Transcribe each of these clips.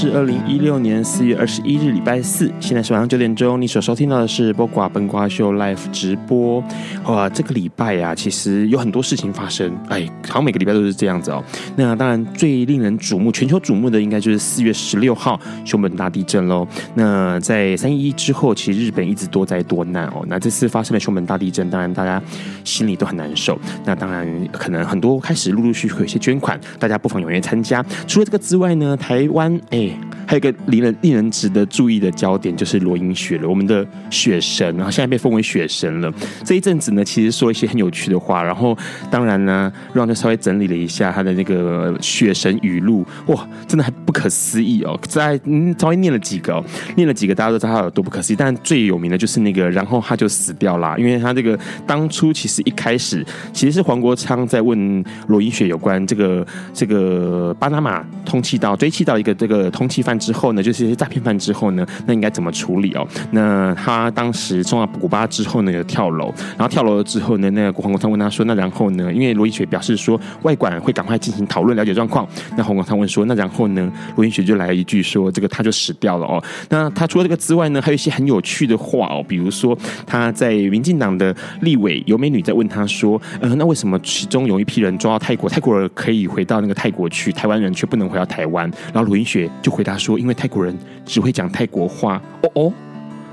是二零一六年四月二十一日，礼拜四，现在是晚上九点钟。你所收听到的是播瓜笨瓜秀 Live 直播。哇，这个礼拜、啊，其实有很多事情发生。哎，好像每个礼拜都是这样子哦。那当然，最令人瞩目、全球瞩目的，应该就是四月十六号熊本大地震喽。那在三一一之后，其实日本一直多灾多难哦。那这次发生了熊本大地震，当然大家心里都很难受。那当然，可能很多开始陆陆续续有一些捐款，大家不妨踊跃参加。除了这个之外呢，台湾哎，还有一个令人令人值得注意的焦点，就是罗英雪了，我们的雪神，然后现在被封为雪神了。这一阵子呢，其实说一些很有趣的话，然后当然呢，让就稍微整理了一下他的那个雪神语录，哇，真的还不可思议哦！在嗯，稍微念了几个哦，念了几个，大家都知道他有多不可思议。但最有名的就是那个，然后他就死掉啦，因为他这个当初其实一开始其实是黄国昌在问罗英雪有关这个这个巴拿马通气道。追气道一个这个通气犯之后呢，就是一些诈骗犯之后呢，那应该怎么处理哦？那他当时送到古巴之后呢，有跳楼，然后跳楼了之后呢，那个黄国昌问他说：“那然后呢？”因为罗英雪表示说，外管会赶快进行讨论，了解状况。那黄国昌问说：“那然后呢？”罗英雪就来了一句说：“这个他就死掉了哦。”那他除了这个之外呢，还有一些很有趣的话哦，比如说他在民进党的立委尤美女在问他说：“呃，那为什么其中有一批人抓到泰国，泰国人可以回到那个泰国去，台湾人却不能回到台湾？”然后罗英雪就回答说：“因为泰国人只会讲泰国话。”哦哦。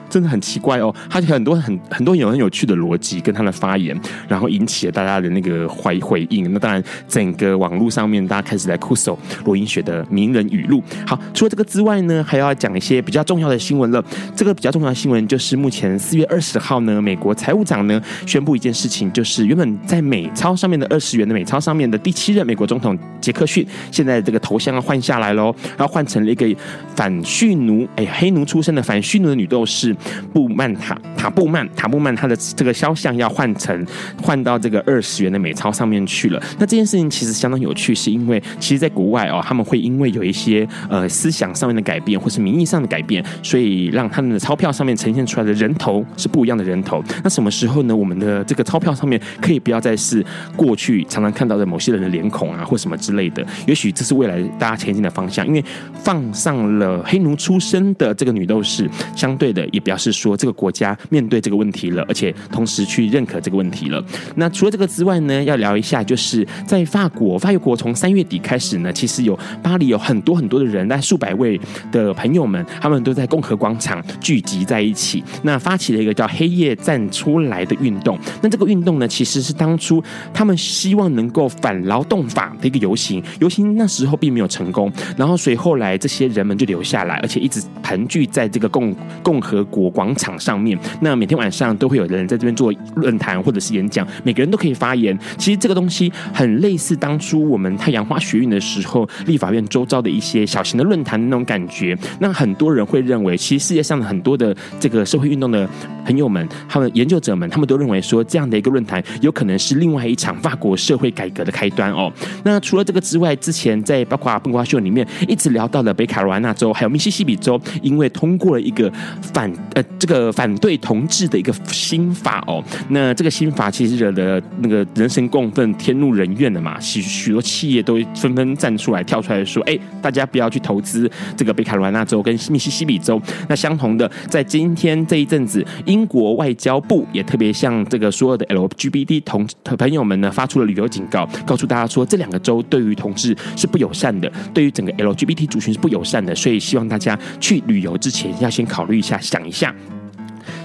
真的很奇怪哦，他有很多很很多有很有趣的逻辑跟他的发言，然后引起了大家的那个回回应。那当然，整个网络上面大家开始来酷搜罗英雪的名人语录。好，除了这个之外呢，还要讲一些比较重要的新闻了。这个比较重要的新闻就是目前四月二十号呢，美国财务长呢宣布一件事情，就是原本在美钞上面的二十元的美钞上面的第七任美国总统杰克逊，现在这个头像要换下来喽，然后换成了一个反蓄奴哎黑奴出身的反蓄奴的女斗士。布曼塔塔布曼塔布曼，他的这个肖像要换成换到这个二十元的美钞上面去了。那这件事情其实相当有趣，是因为其实在国外哦，他们会因为有一些呃思想上面的改变，或是名义上的改变，所以让他们的钞票上面呈现出来的人头是不一样的人头。那什么时候呢？我们的这个钞票上面可以不要再是过去常常看到的某些人的脸孔啊，或什么之类的。也许这是未来大家前进的方向，因为放上了黑奴出身的这个女斗士，相对的也表示。说这个国家面对这个问题了，而且同时去认可这个问题了。那除了这个之外呢，要聊一下，就是在法国，法国从三月底开始呢，其实有巴黎有很多很多的人，那数百位的朋友们，他们都在共和广场聚集在一起，那发起了一个叫“黑夜站出来”的运动。那这个运动呢，其实是当初他们希望能够反劳动法的一个游行，游行那时候并没有成功，然后所以后来这些人们就留下来，而且一直盘踞在这个共共和国广。场上面，那每天晚上都会有人在这边做论坛或者是演讲，每个人都可以发言。其实这个东西很类似当初我们太阳花学运的时候，立法院周遭的一些小型的论坛的那种感觉。那很多人会认为，其实世界上的很多的这个社会运动的朋友们，他们研究者们，他们都认为说，这样的一个论坛有可能是另外一场法国社会改革的开端哦。那除了这个之外，之前在包括笨瓜秀里面一直聊到了北卡罗来纳州还有密西西比州，因为通过了一个反呃。这个反对同志的一个新法哦，那这个新法其实惹得那个人神共愤、天怒人怨的嘛，许许多企业都纷纷站出来、跳出来说：“哎，大家不要去投资这个北卡罗来纳州跟密西西比州。”那相同的，在今天这一阵子，英国外交部也特别向这个所有的 LGBT 同朋友们呢发出了旅游警告，告诉大家说，这两个州对于同志是不友善的，对于整个 LGBT 族群是不友善的，所以希望大家去旅游之前要先考虑一下，想一下。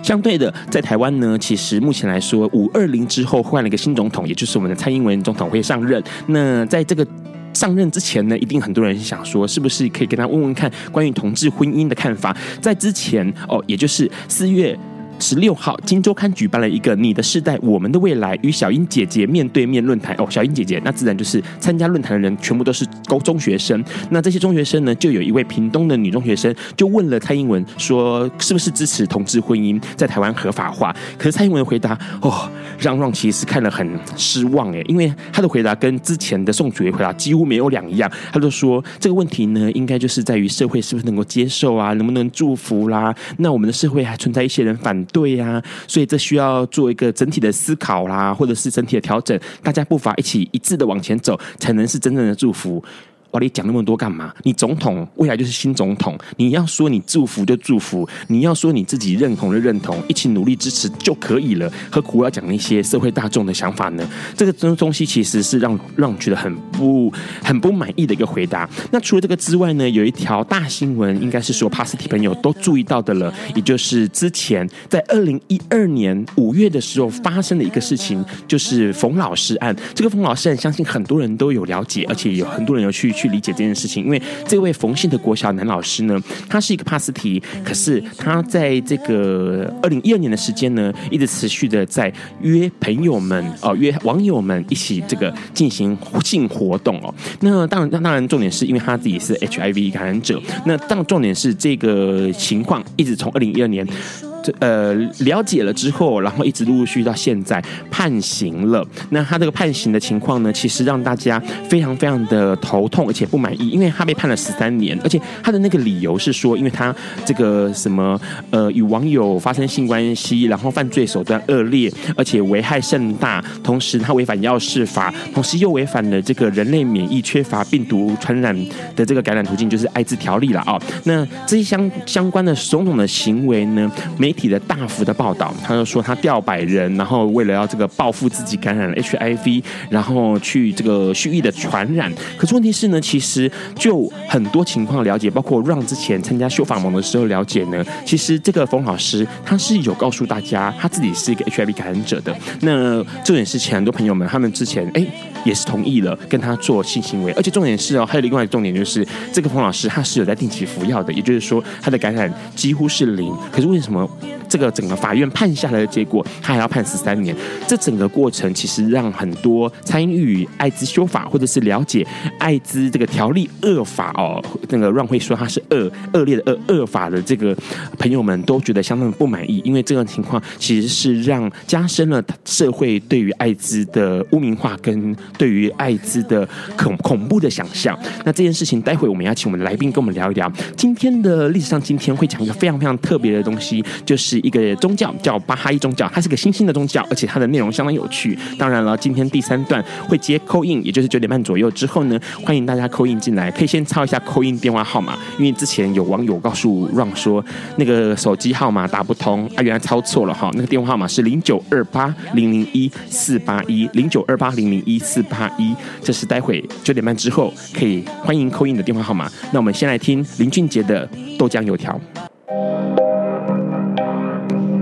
相对的，在台湾呢，其实目前来说，五二零之后换了一个新总统，也就是我们的蔡英文总统会上任。那在这个上任之前呢，一定很多人想说，是不是可以跟他问问看关于同志婚姻的看法？在之前哦，也就是四月。十六号，《金周刊》举办了一个“你的世代，我们的未来”与小英姐姐面对面论坛。哦，小英姐姐，那自然就是参加论坛的人全部都是高中学生。那这些中学生呢，就有一位屏东的女中学生就问了蔡英文说：“是不是支持同志婚姻在台湾合法化？”可是蔡英文回答：“哦，让让其实看了很失望诶，因为他的回答跟之前的宋楚瑜回答几乎没有两样。他就说这个问题呢，应该就是在于社会是不是能够接受啊，能不能祝福啦？那我们的社会还存在一些人反。对呀、所以这需要做一个整体的思考啦，或者是整体的调整，大家步伐一起一致的往前走，才能是真正的祝福。哇，你讲那么多干嘛？你总统未来就是新总统，你要说你祝福就祝福，你要说你自己认同就认同，一起努力支持就可以了。何苦要讲那些社会大众的想法呢？这个东东西其实是让让我觉得很不很不满意的一个回答。那除了这个之外呢，有一条大新闻，应该是说帕斯提朋友都注意到的了，也就是之前在二零一二年五月的时候发生的一个事情，就是冯老师案。这个冯老师案，相信很多人都有了解，而且有很多人有去。去理解这件事情，因为这位冯姓的国小男老师呢，他是一个帕斯提，可是他在这个二零一二年的时间呢，一直持续的在约朋友们哦，约网友们一起这个进行性活动哦。那当然，当然重点是因为他自己是 HIV 感染者。那当重点是这个情况一直从二零一二年。这呃了解了之后，然后一直陆陆续续到现在判刑了。那他这个判刑的情况呢，其实让大家非常非常的头痛，而且不满意，因为他被判了十三年，而且他的那个理由是说，因为他这个什么呃与网友发生性关系，然后犯罪手段恶劣，而且危害甚大，同时他违反药事法，同时又违反了这个人类免疫缺乏病毒传染的这个感染途径，就是艾滋条例了啊。那这些相相关的种种的行为呢，没。媒体的大幅的报道，他就说他钓百人，然后为了要这个报复自己感染了 HIV，然后去这个蓄意的传染。可是问题是呢，其实就很多情况了解，包括让之前参加修法盟的时候了解呢，其实这个冯老师他是有告诉大家他自己是一个 HIV 感染者的。那这件事情很多朋友们他们之前哎也是同意了跟他做性行为，而且重点是哦，还有另外一个重点就是这个冯老师他是有在定期服药的，也就是说他的感染几乎是零。可是为什么？这个整个法院判下来的结果，他还要判十三年。这整个过程其实让很多参与艾滋修法或者是了解艾滋这个条例恶法哦，那个让会说他是恶恶劣的恶恶法的这个朋友们都觉得相当的不满意，因为这个情况其实是让加深了社会对于艾滋的污名化跟对于艾滋的恐恐怖的想象。那这件事情，待会我们要请我们的来宾跟我们聊一聊。今天的历史上，今天会讲一个非常非常特别的东西，就是。一个宗教叫巴哈伊宗教，它是个新兴的宗教，而且它的内容相当有趣。当然了，今天第三段会接 call in，也就是九点半左右之后呢，欢迎大家 call in 进来，可以先抄一下 call in 电话号码，因为之前有网友告诉让说那个手机号码打不通，啊，原来抄错了哈，那个电话号码是零九二八零零一四八一零九二八零零一四八一，这是待会九点半之后可以欢迎 call in 的电话号码。那我们先来听林俊杰的豆浆油条。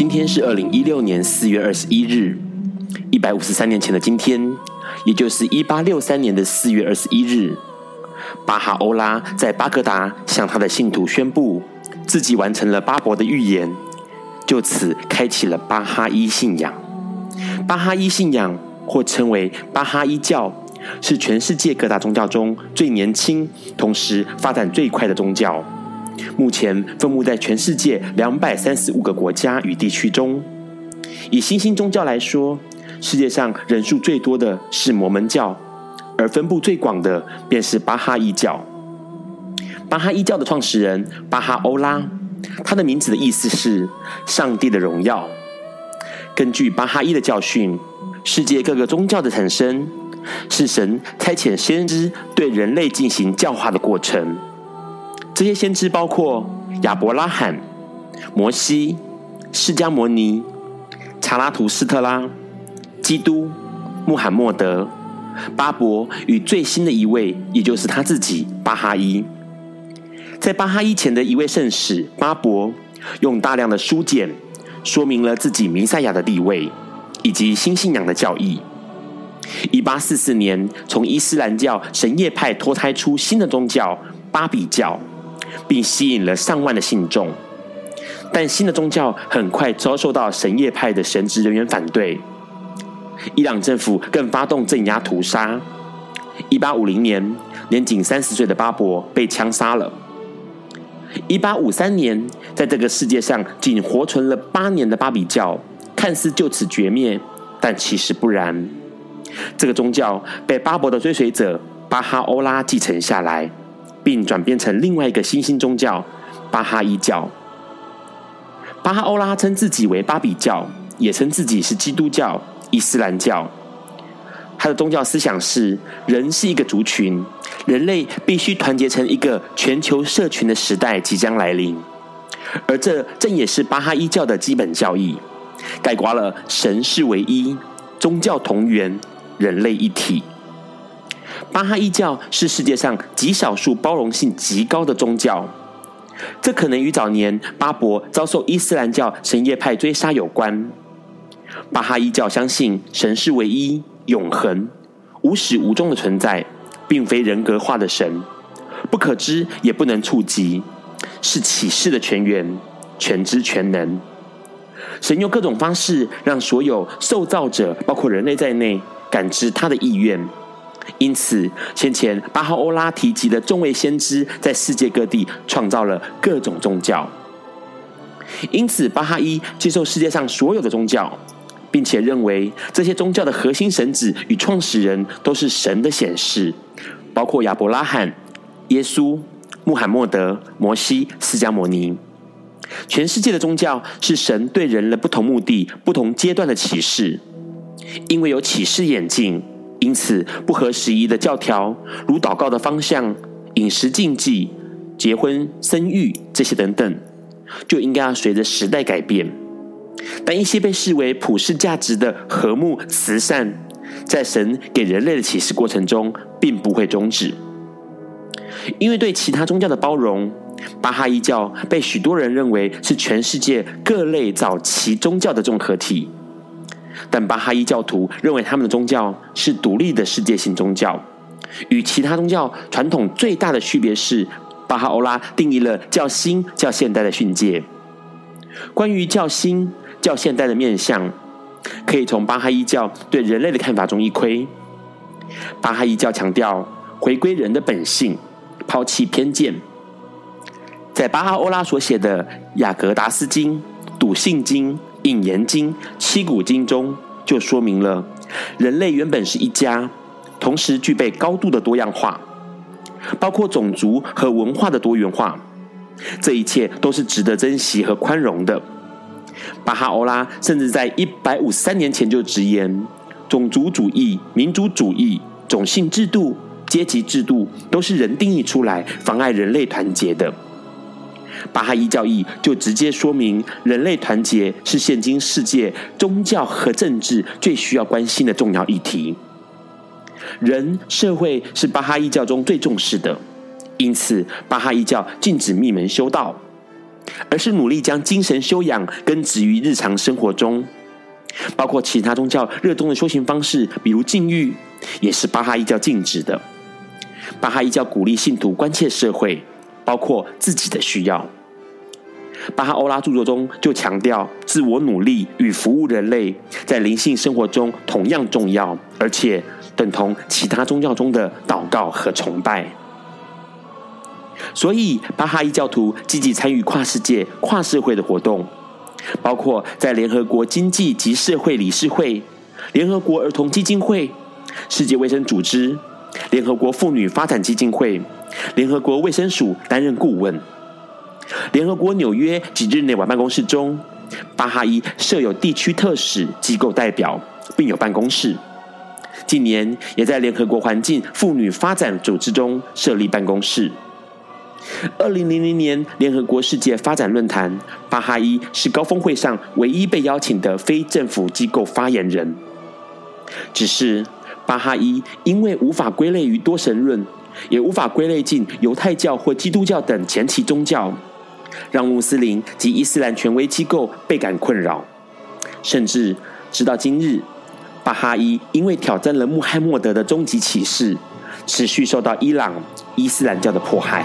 今天是二零一六年四月二十一日，一百五十三年前的今天，也就是一八六三年的四月二十一日，巴哈欧拉在巴格达向他的信徒宣布，自己完成了巴伯的预言，就此开启了巴哈伊信仰。巴哈伊信仰或称为巴哈伊教，是全世界各大宗教中最年轻，同时发展最快的宗教。目前分布在全世界两百三十五个国家与地区中，以新兴宗教来说，世界上人数最多的是摩门教，而分布最广的便是巴哈伊教。巴哈伊教的创始人巴哈欧拉，他的名字的意思是“上帝的荣耀”。根据巴哈伊的教训，世界各个宗教的产生是神差遣先知对人类进行教化的过程。这些先知包括亚伯拉罕、摩西、释迦牟尼、查拉图斯特拉、基督、穆罕默德、巴伯与最新的一位，也就是他自己巴哈伊。在巴哈伊前的一位圣使巴伯，用大量的书简说明了自己弥赛亚的地位以及新信仰的教义。一八四四年，从伊斯兰教什叶派脱胎出新的宗教巴比教。并吸引了上万的信众，但新的宗教很快遭受到什叶派的神职人员反对。伊朗政府更发动镇压屠杀。一八五零年，年仅三十岁的巴伯被枪杀了。一八五三年，在这个世界上仅活存了八年的巴比教，看似就此绝灭，但其实不然。这个宗教被巴伯的追随者巴哈欧拉继承下来。并转变成另外一个新兴宗教巴哈伊教。巴哈欧拉称自己为巴比教，也称自己是基督教、伊斯兰教。他的宗教思想是：人是一个族群，人类必须团结成一个全球社群的时代即将来临。而这正也是巴哈伊教的基本教义，概括了神是唯一、宗教同源、人类一体。巴哈伊教是世界上极少数包容性极高的宗教，这可能与早年巴伯遭受伊斯兰教什叶派追杀有关。巴哈伊教相信神是唯一、永恒、无始无终的存在，并非人格化的神，不可知也不能触及，是启示的泉源，全知全能。神用各种方式让所有受造者，包括人类在内，感知他的意愿。因此，先前巴哈欧拉提及的众位先知，在世界各地创造了各种宗教。因此，巴哈伊接受世界上所有的宗教，并且认为这些宗教的核心神子与创始人都是神的显示，包括亚伯拉罕、耶稣、穆罕默德、摩西、释迦牟尼。全世界的宗教是神对人的不同目的、不同阶段的启示，因为有启示眼镜。因此，不合时宜的教条，如祷告的方向、饮食禁忌、结婚生育这些等等，就应该要随着时代改变。但一些被视为普世价值的和睦、慈善，在神给人类的启示过程中，并不会终止。因为对其他宗教的包容，巴哈伊教被许多人认为是全世界各类早期宗教的综合体。但巴哈伊教徒认为他们的宗教是独立的世界性宗教，与其他宗教传统最大的区别是，巴哈欧拉定义了较新、较现代的训诫。关于较新、较现代的面向，可以从巴哈伊教对人类的看法中一窥。巴哈伊教强调回归人的本性，抛弃偏见。在巴哈欧拉所写的《雅各达斯经》《笃信经》。《引言经》《七古经》中就说明了，人类原本是一家，同时具备高度的多样化，包括种族和文化的多元化。这一切都是值得珍惜和宽容的。巴哈欧拉甚至在一百五十三年前就直言，种族主义、民族主义、种姓制度、阶级制度都是人定义出来，妨碍人类团结的。巴哈伊教义就直接说明，人类团结是现今世界宗教和政治最需要关心的重要议题。人社会是巴哈伊教中最重视的，因此巴哈伊教禁止密门修道，而是努力将精神修养根植于日常生活中。包括其他宗教热衷的修行方式，比如禁欲，也是巴哈伊教禁止的。巴哈伊教鼓励信徒关切社会。包括自己的需要，巴哈欧拉著作中就强调，自我努力与服务人类在灵性生活中同样重要，而且等同其他宗教中的祷告和崇拜。所以，巴哈伊教徒积极参与跨世界、跨社会的活动，包括在联合国经济及社会理事会、联合国儿童基金会、世界卫生组织、联合国妇女发展基金会、联合国卫生署担任顾问。联合国纽约及日内瓦办公室中，巴哈伊设有地区特使机构代表，并有办公室。近年也在联合国环境妇女发展组织中设立办公室。二零零零年联合国世界发展论坛，巴哈伊是高峰会上唯一被邀请的非政府机构发言人。只是巴哈伊因为无法归类于多神论，也无法归类进犹太教或基督教等前期宗教，让穆斯林及伊斯兰权威机构倍感困扰。甚至直到今日，巴哈伊因为挑战了穆罕默德的终极启示，持续受到伊朗伊斯兰教的迫害。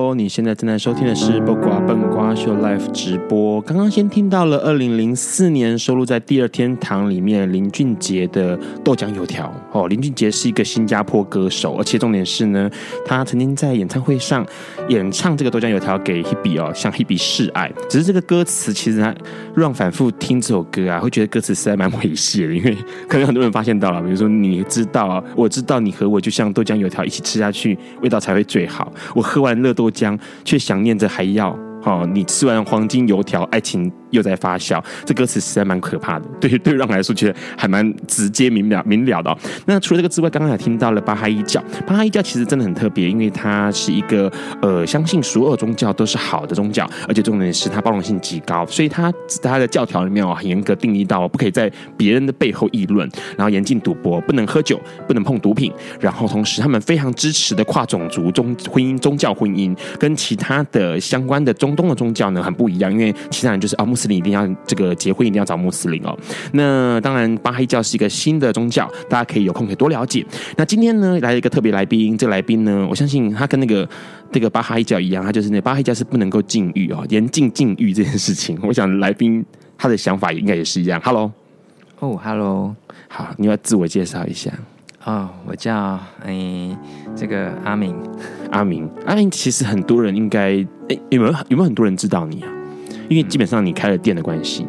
你现在正在收听的是《不瓜笨瓜秀》Live 直播。刚刚先听到了二零零四年收录在《第二天堂》里面林俊杰的《豆浆油条》哦。林俊杰是一个新加坡歌手，而且重点是呢，他曾经在演唱会上演唱这个《豆浆油条》给 Hebe 哦，向 Hebe 示爱。只是这个歌词其实他让反复听这首歌啊，会觉得歌词实在蛮猥亵的，因为可能很多人发现到了，比如说你知道，我知道你和我就像豆浆油条一起吃下去，味道才会最好。我喝完。热豆浆，却想念着还要哦，你吃完黄金油条，爱情。又在发酵，这歌词实在蛮可怕的。对，对让来说，觉得还蛮直接明了明了的。那除了这个之外，刚刚也听到了巴哈伊教。巴哈伊教其实真的很特别，因为它是一个呃，相信所有宗教都是好的宗教，而且重点是它包容性极高，所以它它的教条里面哦，很严格定义到不可以在别人的背后议论，然后严禁赌博，不能喝酒，不能碰毒品，然后同时他们非常支持的跨种族宗婚姻宗教婚姻，跟其他的相关的中东的宗教呢很不一样，因为其他人就是啊穆斯林一定要这个结婚一定要找穆斯林哦。那当然，巴哈伊教是一个新的宗教，大家可以有空可以多了解。那今天呢，来了一个特别来宾，这个来宾呢，我相信他跟那个这个巴哈伊教一样，他就是那巴哈伊教是不能够禁欲哦，严禁禁欲这件事情。我想来宾他的想法应该也是一样。Hello，哦、oh,，Hello，好，你要自我介绍一下。哦、oh,，我叫哎这个阿明，阿明，阿明，其实很多人应该哎有没有有没有很多人知道你啊？因为基本上你开了店的关系，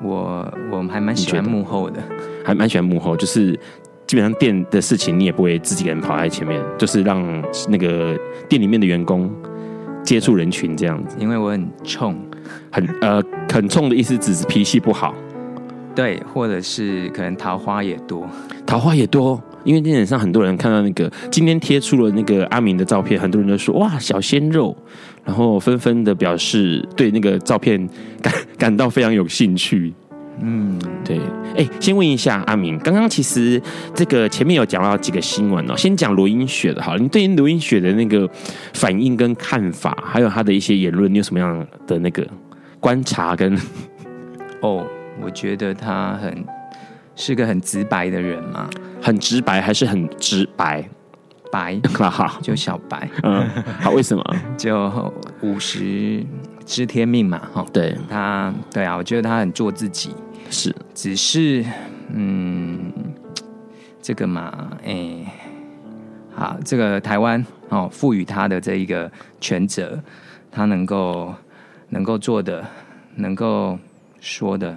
我我还蛮喜欢幕后的，还蛮喜欢幕后，就是基本上店的事情你也不会自己一个人跑在前面，就是让那个店里面的员工接触人群这样子。因为我很冲，很呃很冲的意思，只是脾气不好，对，或者是可能桃花也多，桃花也多。因为基本上很多人看到那个今天贴出了那个阿明的照片，很多人都说哇小鲜肉，然后纷纷的表示对那个照片感 感到非常有兴趣。嗯，对。哎，先问一下阿明，刚刚其实这个前面有讲到几个新闻哦，先讲罗英雪的哈，你对于罗英雪的那个反应跟看法，还有他的一些言论，你有什么样的那个观察跟？哦，我觉得他很。是个很直白的人嘛？很直白还是很直白？白，好，就小白。嗯，好，为什么？就五十知天命嘛，哈。对他，对啊，我觉得他很做自己。是，只是，嗯，这个嘛，哎、欸，好，这个台湾哦，赋予他的这一个权责，他能够能够做的，能够说的。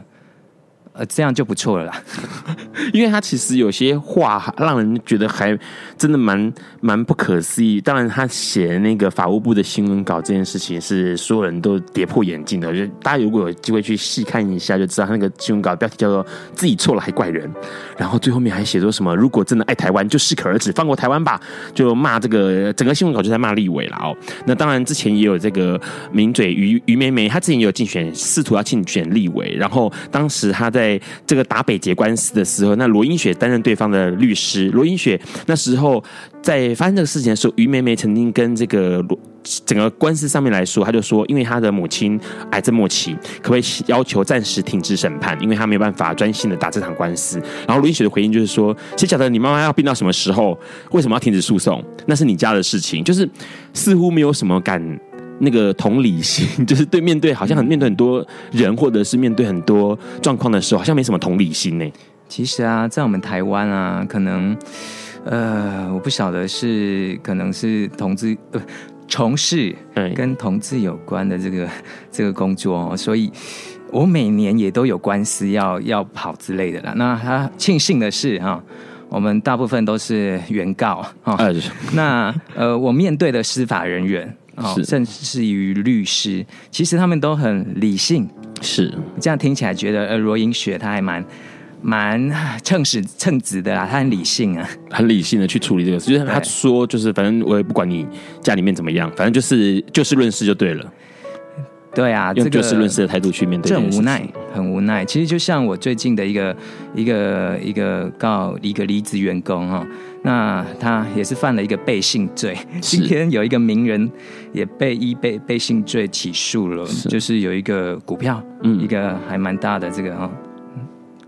呃，这样就不错了啦，因为他其实有些话让人觉得还真的蛮蛮不可思议。当然，他写那个法务部的新闻稿这件事情是所有人都跌破眼镜的。就大家如果有机会去细看一下，就知道他那个新闻稿标题叫做“自己错了还怪人”，然后最后面还写说什么“如果真的爱台湾，就适可而止，放过台湾吧”，就骂这个整个新闻稿就在骂立委了哦。那当然之前也有这个名嘴于于梅梅，她之前也有竞选，试图要竞选立委，然后当时她在。在这个打北捷官司的时候，那罗英雪担任对方的律师。罗英雪那时候在发生这个事情的时候，于梅梅曾经跟这个罗整个官司上面来说，他就说，因为他的母亲癌症末期，可不可以要求暂时停止审判，因为他没有办法专心的打这场官司。然后罗英雪的回应就是说，谁晓得你妈妈要病到什么时候？为什么要停止诉讼？那是你家的事情。就是似乎没有什么敢。那个同理心，就是对面对好像很面对很多人，或者是面对很多状况的时候，好像没什么同理心呢。其实啊，在我们台湾啊，可能呃，我不晓得是可能是同志呃从事跟同志有关的这个 这个工作哦，所以我每年也都有官司要要跑之类的啦。那他庆幸的是哈，我们大部分都是原告啊。那呃，我面对的司法人员。哦，甚至于律师，其实他们都很理性。是这样听起来觉得，呃，罗英雪她还蛮蛮称职称职的啦，他很理性啊，很理性的去处理这个事。就是他说，就是反正我也不管你家里面怎么样，反正就是就事论事就对了。对啊，用就事论事的态度去面对，这很无奈，很无奈。其实就像我最近的一个一个一个告一个离职员工哈。那他也是犯了一个背信罪。今天有一个名人也被依背背信罪起诉了，是就是有一个股票，嗯，一个还蛮大的这个啊，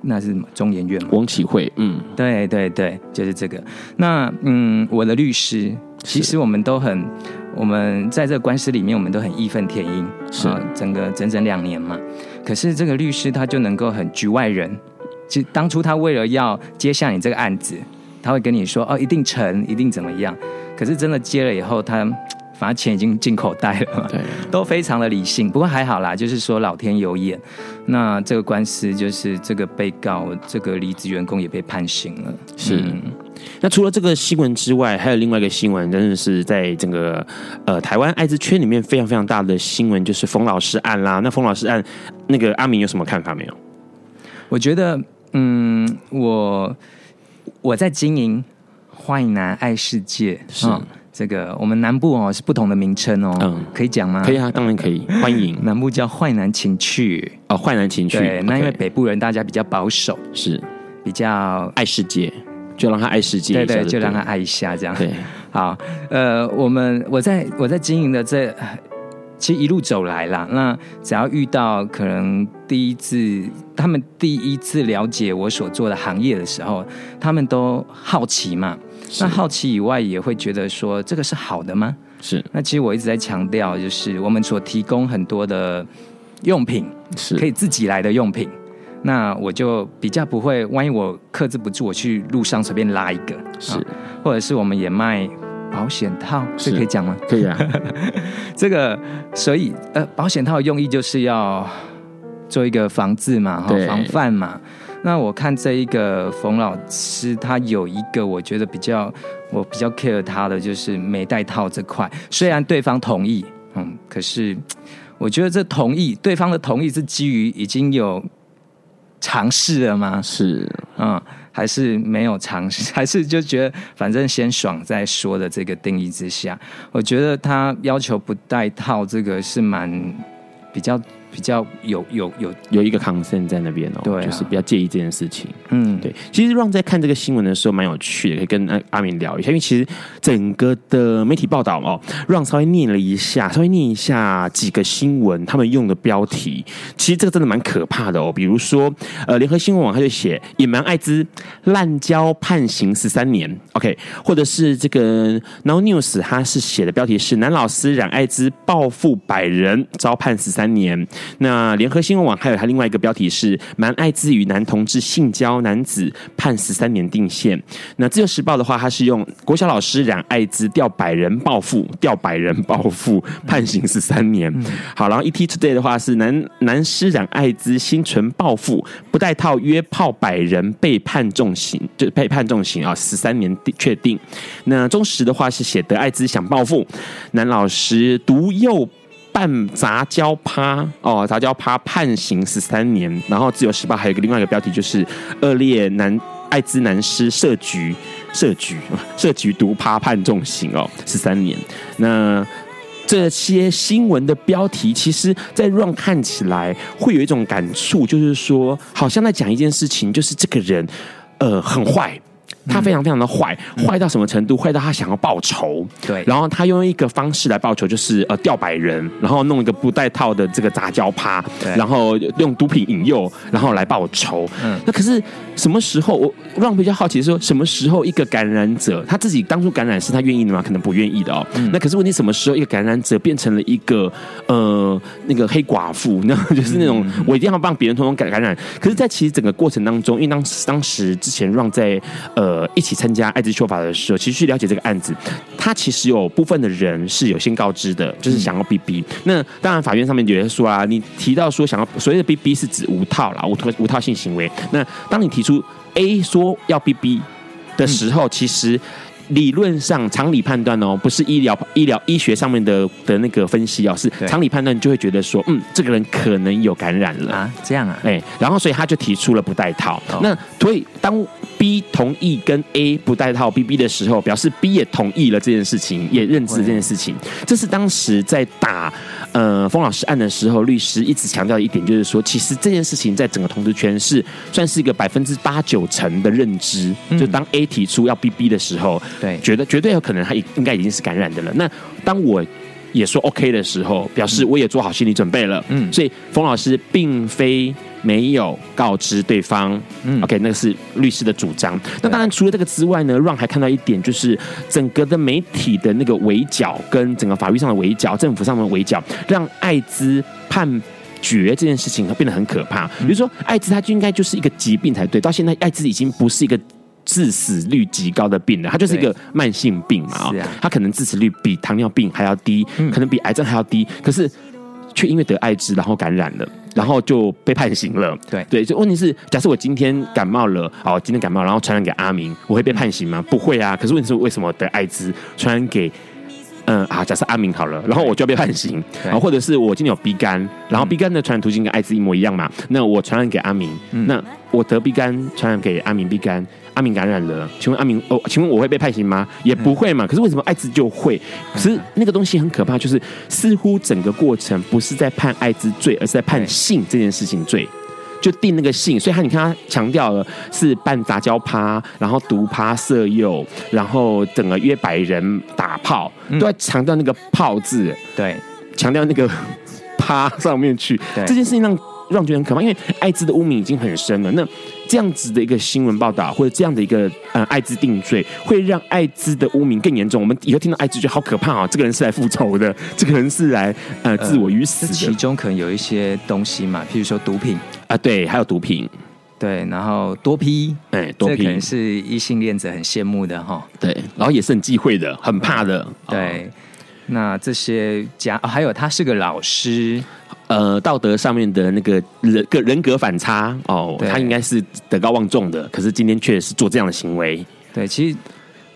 那是中研院王启慧，嗯，对对对，就是这个。那嗯，我的律师，其实我们都很，我们在这个官司里面，我们都很义愤填膺，是啊，整个整整两年嘛。可是这个律师他就能够很局外人，其实当初他为了要接下你这个案子。他会跟你说哦，一定成，一定怎么样？可是真的接了以后，他 反正钱已经进口袋了，对，都非常的理性。不过还好啦，就是说老天有眼，那这个官司就是这个被告这个离职员工也被判刑了。是。嗯、那除了这个新闻之外，还有另外一个新闻，真的是在整个呃台湾艾滋圈里面非常非常大的新闻，就是冯老师案啦。那冯老师案，那个阿明有什么看法没有？我觉得，嗯，我。我在经营坏男爱世界，是、哦、这个我们南部哦是不同的名称哦，嗯，可以讲吗？可以啊，当然可以，欢迎。南部叫坏男情趣哦，坏男情趣。对，那因为北部人大家比较保守，是比较爱世界，就让他爱世界，对对，就让他爱一下这样。对，好，呃，我们我在我在经营的这。其实一路走来啦，那只要遇到可能第一次，他们第一次了解我所做的行业的时候，他们都好奇嘛。那好奇以外，也会觉得说这个是好的吗？是。那其实我一直在强调，就是我们所提供很多的用品，是可以自己来的用品。那我就比较不会，万一我克制不住，我去路上随便拉一个，是，或者是我们也卖。保险套这可以讲吗？可以啊。这个，所以呃，保险套的用意就是要做一个防治嘛，防范嘛。那我看这一个冯老师，他有一个我觉得比较我比较 care 他的，就是没戴套这块。虽然对方同意，嗯，可是我觉得这同意对方的同意是基于已经有尝试了吗？是，嗯。还是没有尝试，还是就觉得反正先爽再说的这个定义之下，我觉得他要求不带套这个是蛮比较。比较有有有有一个 concern 在那边哦，对、啊，就是比较介意这件事情。嗯，对。其实 Ron 在看这个新闻的时候蛮有趣的，可以跟阿阿明聊一下。因为其实整个的媒体报道哦，Ron 稍微念了一下，稍微念一下几个新闻他们用的标题，其实这个真的蛮可怕的哦。比如说，呃，联合新闻网他就写隐瞒艾滋滥交判刑十三年，OK，或者是这个 Now News 他是写的标题是男老师染艾滋报复百人遭判十三年。那联合新闻网还有他另外一个标题是“瞒艾滋与男同志性交男子判十三年定线”。那自由时报的话，他是用“国小老师染艾滋钓百人报复，钓百人报复判刑十三年”。好，然后 ET Today 的话是男“男男师染艾滋心存报复，不戴套约炮百人被判重刑”，就被判重刑啊，十三年确定。那中时的话是写得艾滋想报复，男老师毒幼。办杂交趴哦，杂交趴判刑十三年，然后自由时报还有一个另外一个标题，就是恶劣男艾滋男师设局设局设局毒趴判重刑哦，十三年。那这些新闻的标题，其实，在让看起来会有一种感触，就是说，好像在讲一件事情，就是这个人，呃，很坏。他非常非常的坏，坏到什么程度？坏到他想要报仇。对，然后他用一个方式来报仇，就是呃吊百人，然后弄一个不带套的这个杂交趴，然后用毒品引诱，然后来报仇。嗯，那可是什么时候？我让比较好奇说，什么时候一个感染者他自己当初感染是他愿意的吗？可能不愿意的哦。嗯、那可是问题什么时候一个感染者变成了一个呃那个黑寡妇？那 就是那种我一定要帮别人通通感感染。可是，在其实整个过程当中，因为当时当时之前让在呃。呃，一起参加艾滋修法的时候，其实去了解这个案子，他其实有部分的人是有先告知的，就是想要 BB。那当然，法院上面也说啊，你提到说想要所谓的 BB 是指无套啦，无套无套性行为。那当你提出 A 说要 BB 的时候，其实。理论上，常理判断哦，不是医疗医疗医学上面的的那个分析哦，是常理判断就会觉得说，嗯，这个人可能有感染了啊，这样啊，哎，然后所以他就提出了不戴套。哦、那所以当 B 同意跟 A 不戴套 BB 的时候，表示 B 也同意了这件事情，也认知这件事情。这是当时在打呃封老师案的时候，律师一直强调的一点，就是说，其实这件事情在整个同志圈是算是一个百分之八九成的认知。嗯、就当 A 提出要 BB 的时候。对，觉得绝对有可能，他应该已经是感染的了。那当我也说 OK 的时候，表示我也做好心理准备了。嗯，所以冯老师并非没有告知对方。嗯，OK，那个是律师的主张。那当然，除了这个之外呢，Ron 还看到一点，就是整个的媒体的那个围剿，跟整个法律上的围剿，政府上的围剿，让艾滋判决这件事情它变得很可怕。比如说，艾滋它就应该就是一个疾病才对，到现在艾滋已经不是一个。致死率极高的病了，它就是一个慢性病嘛，啊，它可能致死率比糖尿病还要低，可能比癌症还要低，可是却因为得艾滋然后感染了，然后就被判刑了。对对，就问题是，假设我今天感冒了，哦，今天感冒，然后传染给阿明，我会被判刑吗？不会啊。可是问题是，为什么得艾滋传染给？嗯啊，假设阿明好了，然后我就要被判刑，然后或者是我今天有 B 肝，然后 B 肝的传染途径跟艾滋一模一样嘛？那我传染给阿明，那我得 B 肝传染给阿明 B 肝，阿明感染了，请问阿明哦，请问我会被判刑吗？也不会嘛。可是为什么艾滋就会？可是那个东西很可怕，就是似乎整个过程不是在判艾滋罪，而是在判性这件事情罪。就定那个性，所以他你看他强调了是办杂交趴，然后毒趴色诱，然后整个约百人打炮，都在强调那个炮字，对，强调那个 趴上面去。对这件事情让让我觉得很可怕，因为艾滋的污名已经很深了。那这样子的一个新闻报道，或者这样的一个呃艾滋定罪，会让艾滋的污名更严重。我们以后听到艾滋就好可怕哦，这个人是来复仇的，这个人是来呃自我于死的。其中可能有一些东西嘛，譬如说毒品。啊，对，还有毒品，对，然后多批哎，多批可能是异性恋者很羡慕的哈，对，然后也是很忌讳的，很怕的，对。那这些家、哦，还有他是个老师，呃，道德上面的那个人个人格反差哦，对他应该是德高望重的，可是今天却是做这样的行为。对，其实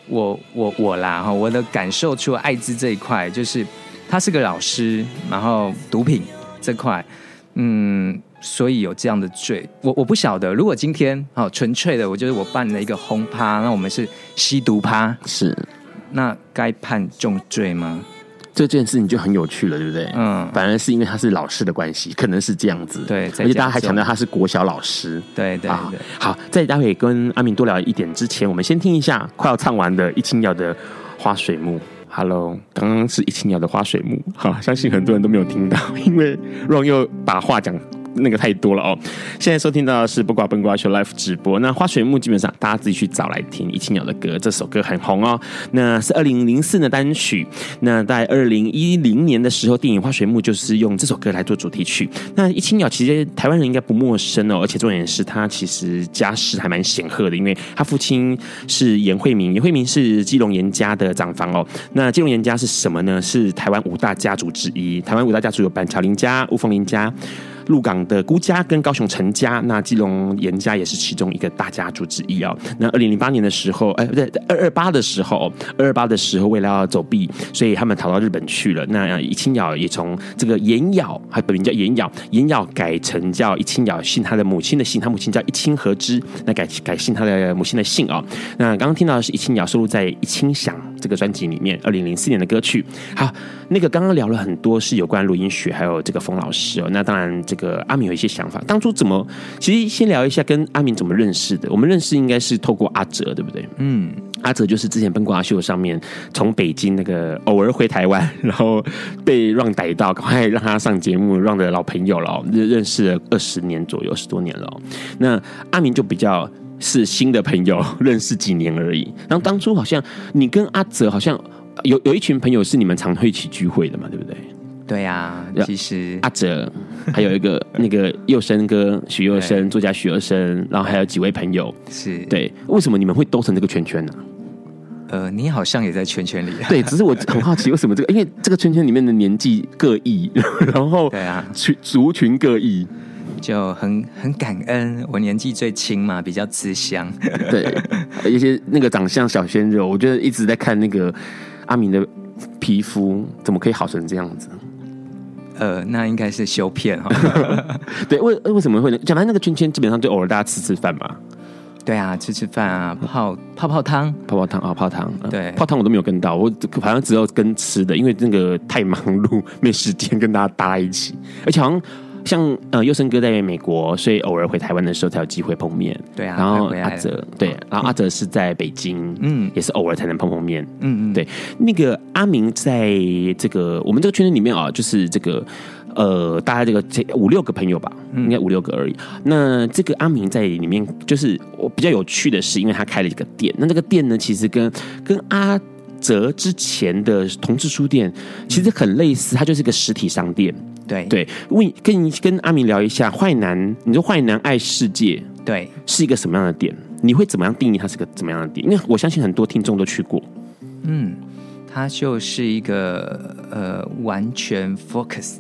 我我我啦哈，我的感受除了艾滋这一块，就是他是个老师，然后毒品这块，嗯。所以有这样的罪，我我不晓得。如果今天好纯粹的，我就是我办了一个轰趴，那我们是吸毒趴，是那该判重罪吗？这件事情就很有趣了，对不对？嗯，反而是因为他是老师的关系，可能是这样子。对，而且大家还强调他是国小老师。对对对。好，在待会跟阿明多聊一点之前，我们先听一下快要唱完的一青鸟的花水木。Hello，刚刚是一青鸟的花水木。好，相信很多人都没有听到，因为 Ron 又把话讲。那个太多了哦！现在收听到的是《不挂笨瓜秀》Live 直播。那花水木基本上大家自己去找来听，一青鸟的歌，这首歌很红哦。那是二零零四的单曲。那在二零一零年的时候，电影《花水木》就是用这首歌来做主题曲。那一青鸟其实台湾人应该不陌生哦，而且重点是他其实家世还蛮显赫的，因为他父亲是严惠明，严惠明是基隆严家的长房哦。那基隆严家是什么呢？是台湾五大家族之一。台湾五大家族有板桥林家、雾峰林家。鹿港的辜家跟高雄陈家，那基隆严家也是其中一个大家族之一啊。那二零零八年的时候，哎，不对，二二八的时候，二二八的时候，为了要走避，所以他们逃到日本去了。那一青鸟也从这个严咬，还本名叫严咬，严咬改成叫一青鸟，姓他的母亲的姓，他母亲叫一青和之，那改改姓他的母亲的姓啊。那刚刚听到的是一青鸟收录在《一青响》这个专辑里面，二零零四年的歌曲。好，那个刚刚聊了很多是有关录音学，还有这个冯老师哦。那当然，这个阿明有一些想法。当初怎么？其实先聊一下跟阿明怎么认识的。我们认识应该是透过阿哲，对不对？嗯，阿哲就是之前笨瓜秀上面从北京那个偶尔回台湾，然后被让逮到，赶快让他上节目，让的老朋友了，认认识了二十年左右，十多年了。那阿明就比较。是新的朋友，认识几年而已。然后当初好像你跟阿哲好像有有一群朋友是你们常会一起聚会的嘛，对不对？对呀，其实阿哲还有一个 那个幼生哥许幼生作家许幼生，然后还有几位朋友是对。为什么你们会兜成这个圈圈呢？呃，你好像也在圈圈里。对，只是我很好奇为什么这个，因为这个圈圈里面的年纪各异，然后对啊，群族群各异。就很很感恩，我年纪最轻嘛，比较吃香。对，一些那个长相小鲜肉，我觉得一直在看那个阿明的皮肤，怎么可以好成这样子？呃，那应该是修片哈。对，为为什么会呢？讲完那个圈圈，基本上就偶尔大家吃吃饭嘛。对啊，吃吃饭啊，泡泡泡汤，泡泡汤啊，泡汤。对，泡汤我都没有跟到，我好像只有跟吃的，因为那个太忙碌，没时间跟大家搭在一起，而且好像。像呃，佑生哥在美国，所以偶尔回台湾的时候才有机会碰面。对啊，然后阿哲对，然后阿哲是在北京，嗯，也是偶尔才能碰碰面。嗯嗯，对，那个阿明在这个我们这个圈子里面啊，就是这个呃，大概这个这五六个朋友吧，应该五六个而已。那这个阿明在里面，就是我比较有趣的是，因为他开了一个店。那这个店呢，其实跟跟阿哲之前的同志书店其实很类似，它就是一个实体商店。对对，问跟你跟阿明聊一下坏男，你说坏男爱世界，对，是一个什么样的点？你会怎么样定义它是个怎么样的点？因为我相信很多听众都去过。嗯，它就是一个呃完全 focus，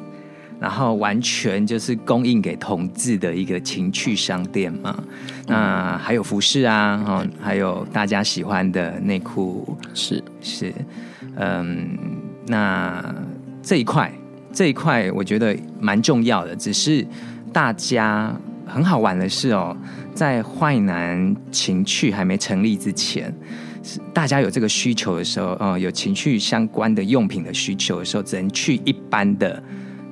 然后完全就是供应给同志的一个情趣商店嘛。嗯、那还有服饰啊，哦，还有大家喜欢的内裤，是是，嗯，那这一块。这一块我觉得蛮重要的，只是大家很好玩的是哦，在坏男情趣还没成立之前，大家有这个需求的时候，哦，有情趣相关的用品的需求的时候，只能去一般的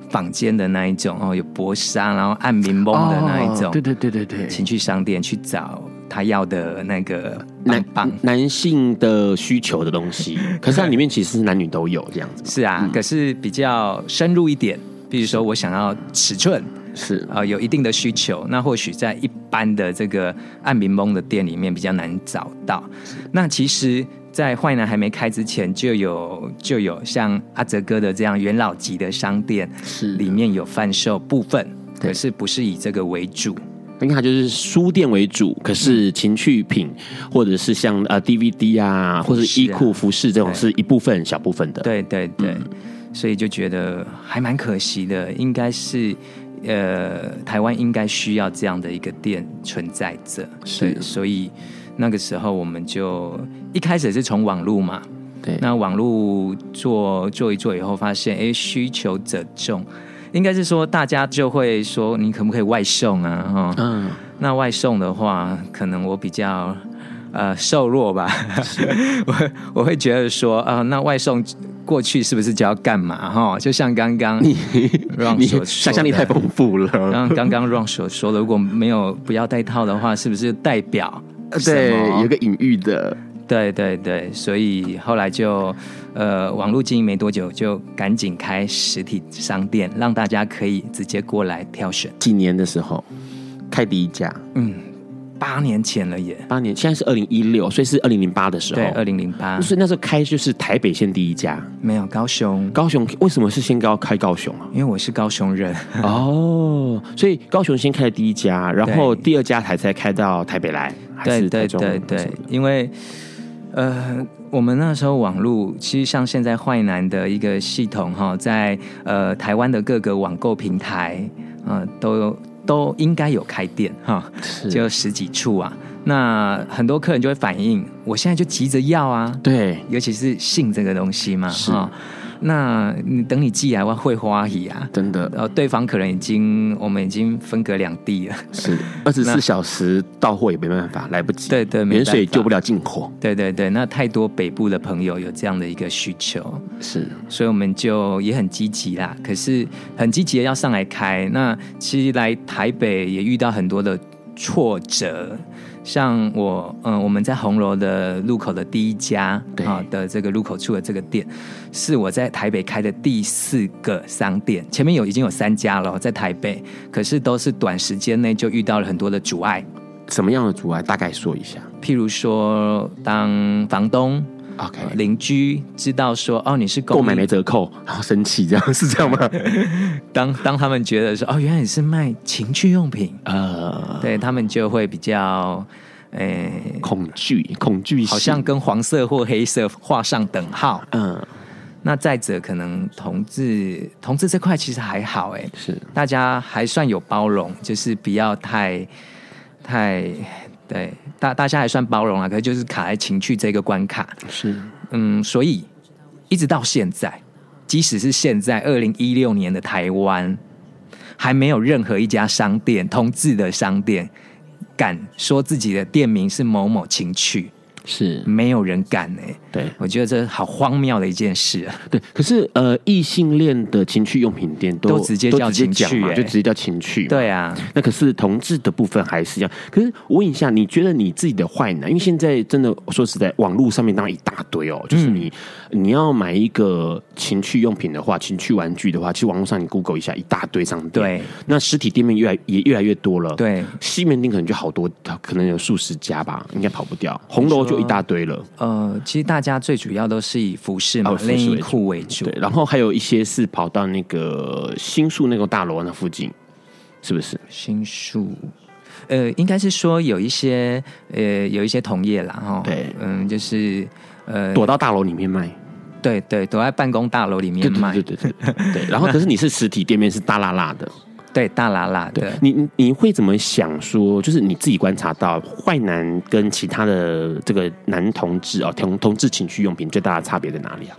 坊间的那一种哦，有薄纱然后暗柠檬的那一种，对对对对对，情趣商店去找。他要的那个男男性的需求的东西，可是它里面其实是男女都有这样子。是啊，可是比较深入一点，比如说我想要尺寸是啊，有一定的需求，那或许在一般的这个暗柠檬的店里面比较难找到。那其实，在坏男还没开之前，就有就有像阿泽哥的这样元老级的商店，是里面有贩售部分，可是不是以这个为主。因为它就是书店为主，可是情趣品或者是像呃 DVD 啊，或者衣裤、服饰这种是一部分小部分的。对对对，嗯、所以就觉得还蛮可惜的。应该是呃，台湾应该需要这样的一个店存在着。是，所以那个时候我们就一开始是从网络嘛，对，那网络做做一做以后，发现哎，需求者众。应该是说，大家就会说，你可不可以外送啊？哈，嗯，那外送的话，可能我比较呃瘦弱吧，我我会觉得说，啊、呃，那外送过去是不是就要干嘛？哈，就像刚刚你所说，想象力太丰富了。然后刚刚 Ron 所说的，如果没有不要带套的话，是不是代表对有个隐喻的？对对对，所以后来就呃，网络经营没多久，就赶紧开实体商店，让大家可以直接过来挑选。几年的时候开第一家？嗯，八年前了耶。八年，现在是二零一六，所以是二零零八的时候。对，二零零八。所以那时候开就是台北县第一家。没有高雄，高雄为什么是先高开高雄啊？因为我是高雄人。哦，所以高雄先开了第一家，然后第二家才才开到台北来。对对对对，因为。呃，我们那时候网络其实像现在坏男的一个系统哈，在呃台湾的各个网购平台啊、呃，都都应该有开店哈，就十几处啊。那很多客人就会反映，我现在就急着要啊，对，尤其是性这个东西嘛，是。哦那你等你寄来，我会花喜啊，真的。然后对方可能已经，我们已经分隔两地了，是 二十四小时到货也没办法，来不及。对对，远水救不了近火。对对对，那太多北部的朋友有这样的一个需求，是，所以我们就也很积极啦。可是很积极的要上来开，那其实来台北也遇到很多的挫折。像我，嗯，我们在红楼的路口的第一家啊的这个路口处的这个店，是我在台北开的第四个商店。前面有已经有三家了，在台北，可是都是短时间内就遇到了很多的阻碍。什么样的阻碍？大概说一下。譬如说，当房东。OK，邻居知道说哦，你是购买没折扣，然后生气，这样是这样吗？当当他们觉得说哦，原来你是卖情趣用品，呃，对他们就会比较诶、欸、恐惧，恐惧，好像跟黄色或黑色画上等号。嗯，那再者，可能同志同志这块其实还好，哎，是大家还算有包容，就是不要太太。对，大大家还算包容啊，可是就是卡在情趣这个关卡。是，嗯，所以一直到现在，即使是现在二零一六年的台湾，还没有任何一家商店，同志的商店，敢说自己的店名是某某情趣。是没有人敢哎、欸，对，我觉得这好荒谬的一件事啊。对，可是呃，异性恋的情趣用品店都，都直接叫情趣、欸，就直接叫情趣。对啊，那可是同志的部分还是一样。可是我问一下，你觉得你自己的坏男？因为现在真的说实在，网络上面当然一大堆哦，就是你、嗯、你要买一个情趣用品的话，情趣玩具的话，其实网络上你 Google 一下，一大堆商店。对，那实体店面越来也越来越多了。对，西门町可能就好多，可能有数十家吧，应该跑不掉。红楼就一大堆了。呃，其实大家最主要都是以服饰嘛，内衣裤为主。对，然后还有一些是跑到那个新宿那个大楼那附近，是不是？新宿，呃，应该是说有一些呃有一些同业啦，哈，对，嗯，就是呃躲到大楼里面卖，对对，躲在办公大楼里面卖，对对对对，对。然后可是你是实体店面是大辣辣的。对，大喇喇的。你你会怎么想说？就是你自己观察到坏男跟其他的这个男同志哦，同同志情趣用品最大的差别在哪里啊？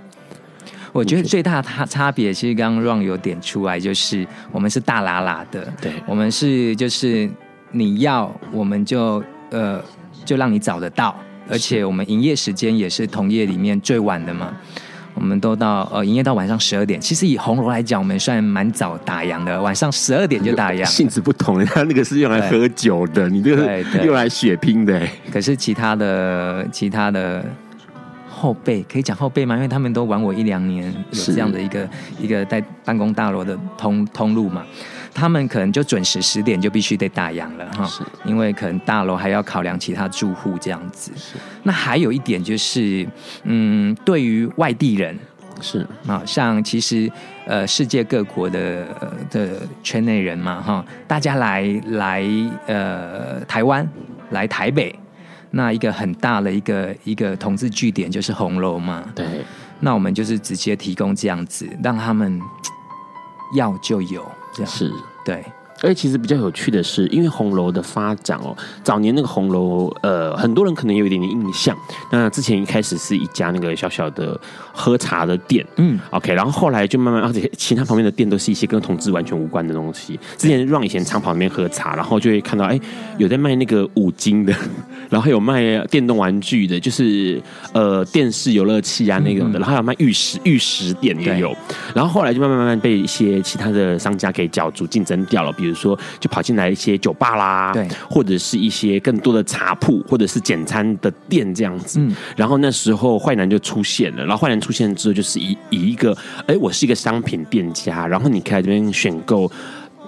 我觉得最大的差差别，其实刚刚 Ron 有点出来，就是我们是大喇喇的，对，我们是就是你要，我们就呃就让你找得到，而且我们营业时间也是同业里面最晚的嘛。我们都到呃营业到晚上十二点，其实以红楼来讲，我们算蛮早打烊的，晚上十二点就打烊。性质不同，人家那个是用来喝酒的，你这个是用来血拼的。可是其他的其他的后辈可以讲后辈吗？因为他们都玩我一两年，有这样的一个一个在办公大楼的通通路嘛。他们可能就准时十点就必须得打烊了哈，因为可能大楼还要考量其他住户这样子。那还有一点就是，嗯，对于外地人是啊，像其实呃世界各国的的圈内人嘛哈，大家来来呃台湾来台北，那一个很大的一个一个同志据点就是红楼嘛。对，那我们就是直接提供这样子，让他们要就有。是，对。而且其实比较有趣的是，因为红楼的发展哦，早年那个红楼，呃，很多人可能有一点点印象。那之前一开始是一家那个小小的喝茶的店，嗯，OK，然后后来就慢慢，而且其他旁边的店都是一些跟同志完全无关的东西。之前让以前长跑那边喝茶，然后就会看到，哎，有在卖那个五金的，然后还有卖电动玩具的，就是呃电视游乐器啊那种的，然后还有卖玉石玉石店也有。然后后来就慢慢慢慢被一些其他的商家给角逐竞争掉了，比如。比如说，就跑进来一些酒吧啦，对，或者是一些更多的茶铺，或者是简餐的店这样子。嗯，然后那时候坏男就出现了，然后坏男出现之后，就是以以一个，哎，我是一个商品店家，然后你可以来这边选购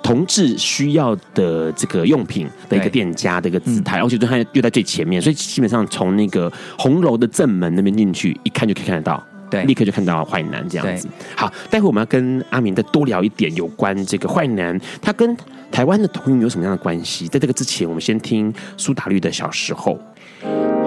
同志需要的这个用品的一个店家的一个姿态，而且就他又在最前面，所以基本上从那个红楼的正门那边进去，一看就可以看得到。对，立刻就看到坏男这样子。好，待会我们要跟阿明再多聊一点有关这个坏男，他跟台湾的同运有什么样的关系？在这个之前，我们先听苏打绿的小时候。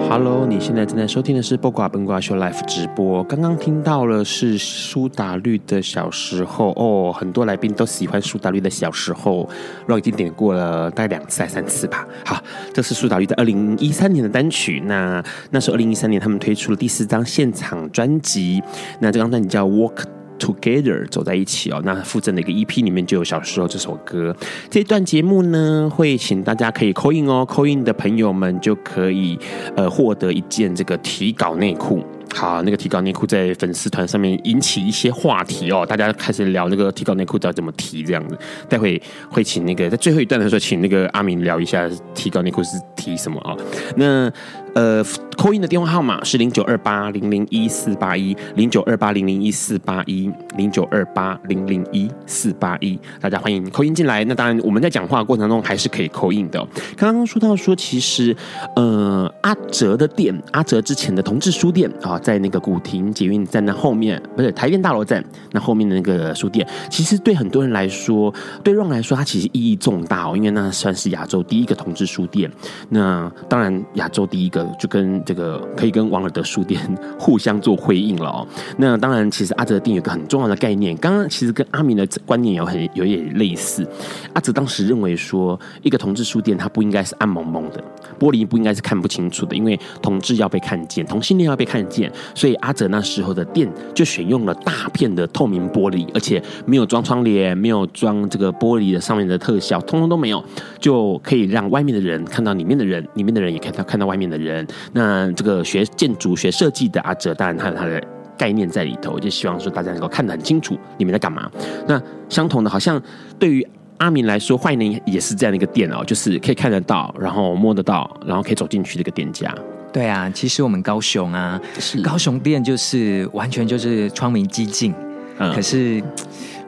Hello，你现在正在收听的是《播瓜奔瓜秀》Live 直播。刚刚听到了是苏打绿的小时候哦，很多来宾都喜欢苏打绿的小时候，我已经点过了大概两次还三次吧。好，这是苏打绿在二零一三年的单曲。那那是二零一三年他们推出了第四张现场专辑，那这张专辑叫《Walk》。Together 走在一起哦，那附赠的一个 EP 里面就有小时候这首歌。这段节目呢，会请大家可以扣 in 哦扣 in 的朋友们就可以呃获得一件这个提稿内裤。好，那个提高内裤在粉丝团上面引起一些话题哦，大家开始聊那个提高内裤要怎么提这样子。待会会请那个在最后一段的时候，请那个阿明聊一下提高内裤是提什么啊、哦？那。呃，call in 的电话号码是零九二八零零一四八一零九二八零零一四八一零九二八零零一四八一，大家欢迎 call in 进来。那当然，我们在讲话过程中还是可以 call in 的。刚刚说到说，其实呃，阿哲的店，阿哲之前的同志书店啊，在那个古亭捷运站那后面，不是台电大楼站那后面的那个书店，其实对很多人来说，对 Ron 来说，它其实意义重大哦，因为那算是亚洲第一个同志书店。那当然，亚洲第一个。就跟这个可以跟王尔德书店互相做回应了哦。那当然，其实阿哲的店有个很重要的概念，刚刚其实跟阿明的观念有很有点类似。阿哲当时认为说，一个同志书店它不应该是暗蒙蒙的，玻璃不应该是看不清楚的，因为同志要被看见，同性恋要被看见，所以阿哲那时候的店就选用了大片的透明玻璃，而且没有装窗帘，没有装这个玻璃的上面的特效，通通都没有，就可以让外面的人看到里面的人，里面的人也看到看到外面的人。那这个学建筑学设计的阿哲，当然他有他的概念在里头，就希望说大家能够看得很清楚你们在干嘛。那相同的，好像对于阿明来说，坏人也是这样的一个店哦，就是可以看得到，然后摸得到，然后可以走进去的一个店家。对啊，其实我们高雄啊，是高雄店就是完全就是窗明几净，嗯，可是。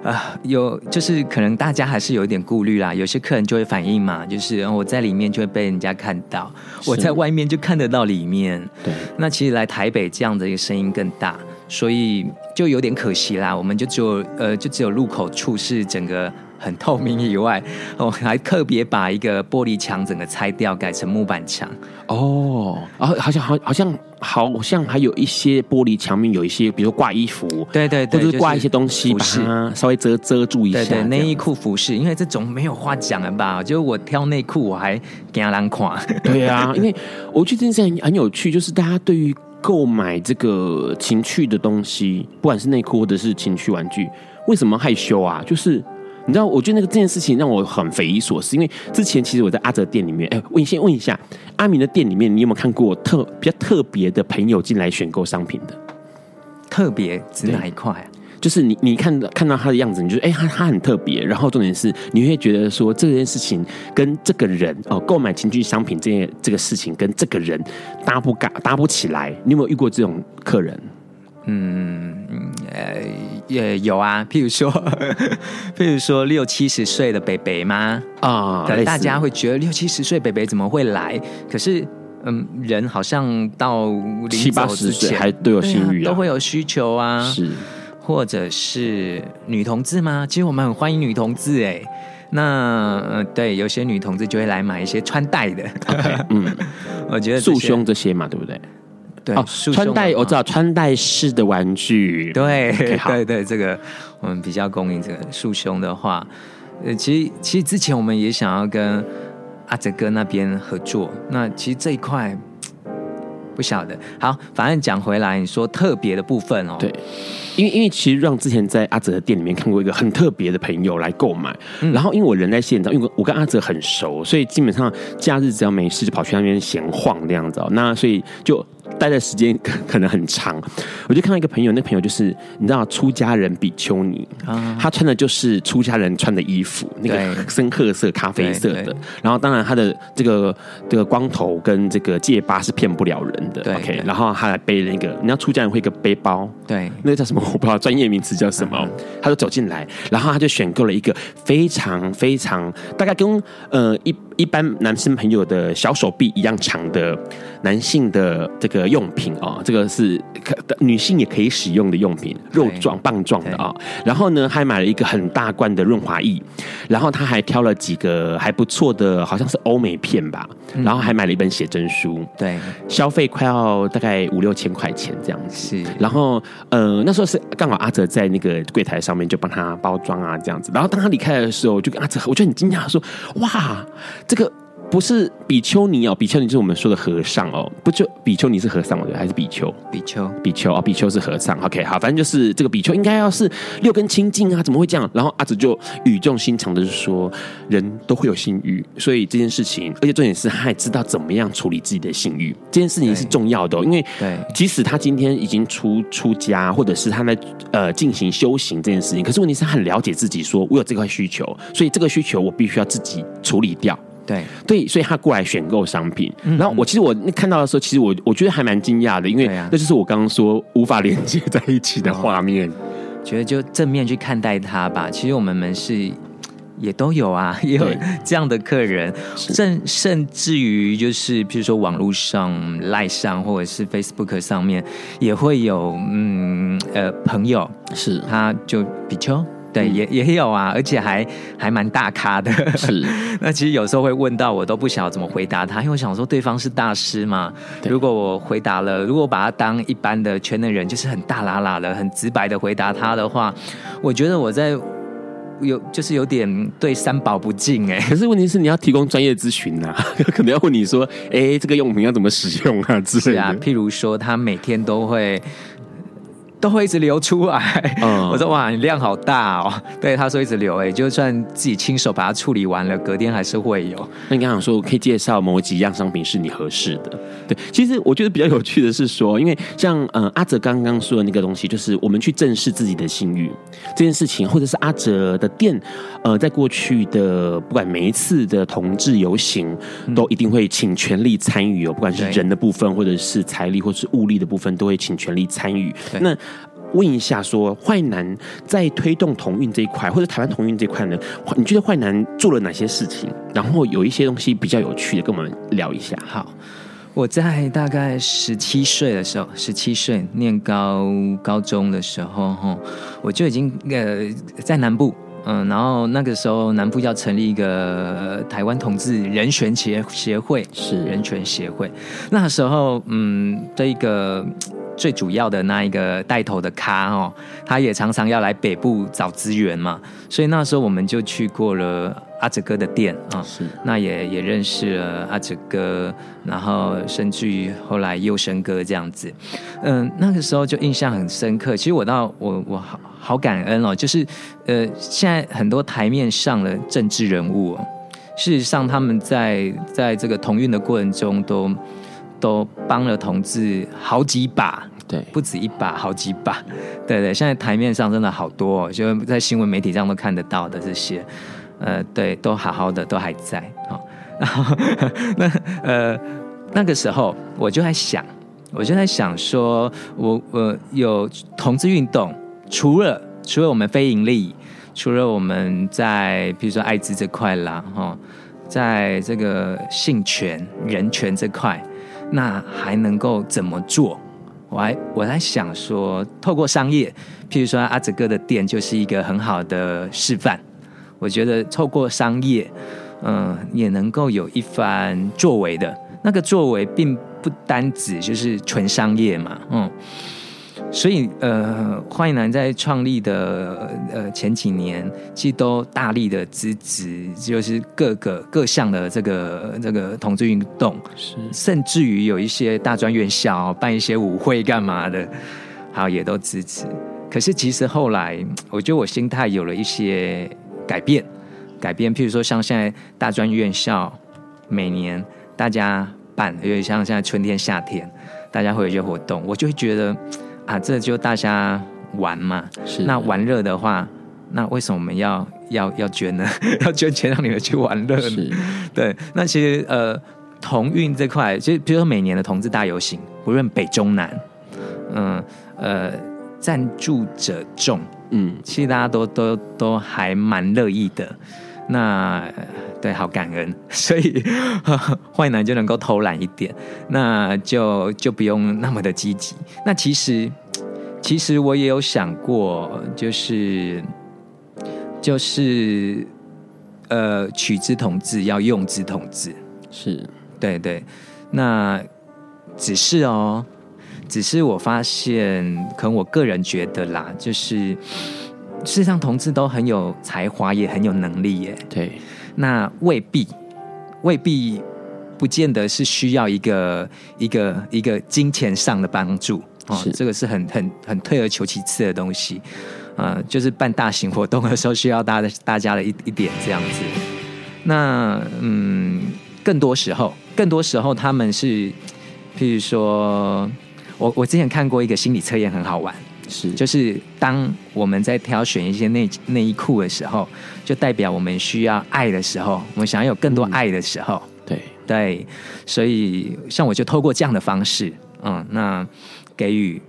啊、呃，有就是可能大家还是有一点顾虑啦，有些客人就会反映嘛，就是我在里面就会被人家看到，我在外面就看得到里面。对，那其实来台北这样的一个声音更大，所以就有点可惜啦。我们就只有呃，就只有入口处是整个。很透明以外，我还特别把一个玻璃墙整个拆掉，改成木板墙。哦，然后好像好，好像好像还有一些玻璃墙面有一些，比如挂衣服，对对对，或者挂一些东西，把它稍微遮遮住一下。对对，内衣裤服饰，因为这种没有话讲了吧？就我挑内裤，我还给人看。对啊，因为我觉得这件事很很有趣，就是大家对于购买这个情趣的东西，不管是内裤或者是情趣玩具，为什么害羞啊？就是。你知道，我觉得那个这件事情让我很匪夷所思，因为之前其实我在阿哲店里面，哎，我先问一下，阿明的店里面，你有没有看过特比较特别的朋友进来选购商品的？特别指哪一块啊？就是你你看到看到他的样子，你就哎，他他很特别，然后重点是你会觉得说这件事情跟这个人哦，购买情趣商品这件这个事情跟这个人搭不搭搭不起来，你有没有遇过这种客人？嗯，呃，也有啊，譬如说，譬如说六七十岁的北北吗？啊、哦，大家会觉得六七十岁北北怎么会来？可是，嗯，人好像到七八十岁还都有性欲、啊，都会有需求啊。是，或者是女同志吗？其实我们很欢迎女同志哎。那呃，对，有些女同志就会来买一些穿戴的。Okay, 嗯，我觉得束胸这些嘛，对不对？对哦，穿戴我知道，穿戴式的玩具。对，okay, 对对，这个我们比较供应这个束胸的话，呃，其实其实之前我们也想要跟阿哲哥那边合作，那其实这一块不晓得。好，反正讲回来，你说特别的部分哦，对。因为因为其实让之前在阿哲的店里面看过一个很特别的朋友来购买，嗯、然后因为我人在现场，因为我跟阿哲很熟，所以基本上假日只要没事就跑去那边闲晃这样子哦。那所以就待的时间 可能很长，我就看到一个朋友，那个朋友就是你知道出家人比丘尼，啊、他穿的就是出家人穿的衣服，那个深褐色咖啡色的，然后当然他的这个这个光头跟这个戒疤是骗不了人的。OK，然后他还背了一个，你知道出家人会一个背包，对，那个叫什么？我不知道专业名词叫什么，他就走进来，然后他就选购了一个非常非常大概跟呃一一般男生朋友的小手臂一样长的男性的这个用品哦，这个是可女性也可以使用的用品，肉状棒状的啊、哦。然后呢，还买了一个很大罐的润滑液，然后他还挑了几个还不错的，好像是欧美片吧。然后还买了一本写真书，对，消费快要大概五六千块钱这样子。是，然后呃那时候是刚好阿哲在那个柜台上面就帮他包装啊这样子。然后当他离开的时候，就跟阿哲，我就很惊讶说：“哇，这个。”不是比丘尼哦，比丘尼就是我们说的和尚哦，不就比丘尼是和尚对，还是比丘？比丘，比丘哦，比丘是和尚。OK，好，反正就是这个比丘应该要是六根清净啊，怎么会这样？然后阿紫就语重心长的就说，人都会有性欲，所以这件事情，而且重点是他还知道怎么样处理自己的性欲，这件事情是重要的哦，因为对，即使他今天已经出出家，或者是他在呃进行修行这件事情，可是问题是他很了解自己，说我有这块需求，所以这个需求我必须要自己处理掉。对。对，所以他过来选购商品，嗯、然后我其实我看到的时候，其实我我觉得还蛮惊讶的，因为那就是我刚刚说无法连接在一起的画面。觉得就正面去看待他吧。其实我们门市也都有啊，也有这样的客人，甚甚至于就是譬如说网络上、赖上或者是 Facebook 上面也会有嗯呃朋友是。他就比丘。对，也也有啊，而且还还蛮大咖的。是，那其实有时候会问到我都不晓得怎么回答他，因为我想说对方是大师嘛。如果我回答了，如果我把他当一般的圈内人，就是很大喇喇的、很直白的回答他的话，我觉得我在有就是有点对三宝不敬哎。可是问题是你要提供专业咨询啊，可能要问你说，哎，这个用品要怎么使用啊之类的。是啊，譬如说他每天都会。都会一直流出来，嗯、我说哇，你量好大哦。对，他说一直流，哎，就算自己亲手把它处理完了，隔天还是会有。那你刚刚说，我可以介绍某几样商品是你合适的。对，其实我觉得比较有趣的是说，因为像呃阿哲刚刚说的那个东西，就是我们去正视自己的信誉这件事情，或者是阿哲的店，呃，在过去的不管每一次的同志游行，都一定会请全力参与哦，不管是人的部分，或者是财力或者是物力的部分，都会请全力参与。那问一下说，说坏男在推动同运这一块，或者台湾同运这一块呢？你觉得坏男做了哪些事情？然后有一些东西比较有趣的，跟我们聊一下。好，我在大概十七岁的时候，十七岁念高高中的时候，哈，我就已经呃在南部，嗯，然后那个时候南部要成立一个台湾同志人权协协会，是人权协会。那时候，嗯，这一个。最主要的那一个带头的咖哦，他也常常要来北部找资源嘛，所以那时候我们就去过了阿哲哥的店啊，是，那也也认识了阿哲哥，然后甚至于后来佑生哥这样子，嗯，那个时候就印象很深刻。其实我到我我好好感恩哦，就是呃，现在很多台面上的政治人物哦，事实上他们在在这个同运的过程中都。都帮了同志好几把，对，不止一把，好几把，对对。现在台面上真的好多哦，就在新闻媒体上都看得到的这些，呃，对，都好好的，都还在。好，然后那呃 那个时候我就在想，我就在想说，我我有同志运动，除了除了我们非盈利，除了我们在比如说艾滋这块啦，哈，在这个性权、人权这块。那还能够怎么做？我还我在想说，透过商业，譬如说阿哲哥的店就是一个很好的示范。我觉得透过商业，嗯、呃，也能够有一番作为的。那个作为，并不单指就是纯商业嘛，嗯。所以，呃，坏男在创立的呃前几年，其实都大力的支持，就是各个各项的这个这个同志运动，是甚至于有一些大专院校办一些舞会干嘛的，好也都支持。可是其实后来，我觉得我心态有了一些改变，改变。譬如说，像现在大专院校每年大家办，因为像现在春天夏天，大家会有一些活动，我就会觉得。啊，这就大家玩嘛。是。那玩乐的话，那为什么我们要要要捐呢？要捐钱让你们去玩乐呢？是。对。那其实呃，同运这块，其实比如说每年的同志大游行，不论北中南，嗯呃，赞助者众，嗯，其实大家都都都还蛮乐意的。那对，好感恩，所以 坏男就能够偷懒一点，那就就不用那么的积极。那其实，其实我也有想过，就是就是呃，取之同志，要用之同志，是对对。那只是哦，只是我发现，可能我个人觉得啦，就是。事实上，同志都很有才华，也很有能力耶。对，那未必，未必，不见得是需要一个一个一个金钱上的帮助哦。是这个是很很很退而求其次的东西。呃，就是办大型活动的时候，需要大大家的一一点这样子。那嗯，更多时候，更多时候他们是，譬如说，我我之前看过一个心理测验，很好玩。是，就是当我们在挑选一些内内衣裤的时候，就代表我们需要爱的时候，我们想要有更多爱的时候。嗯、对对，所以像我就透过这样的方式，嗯，那给予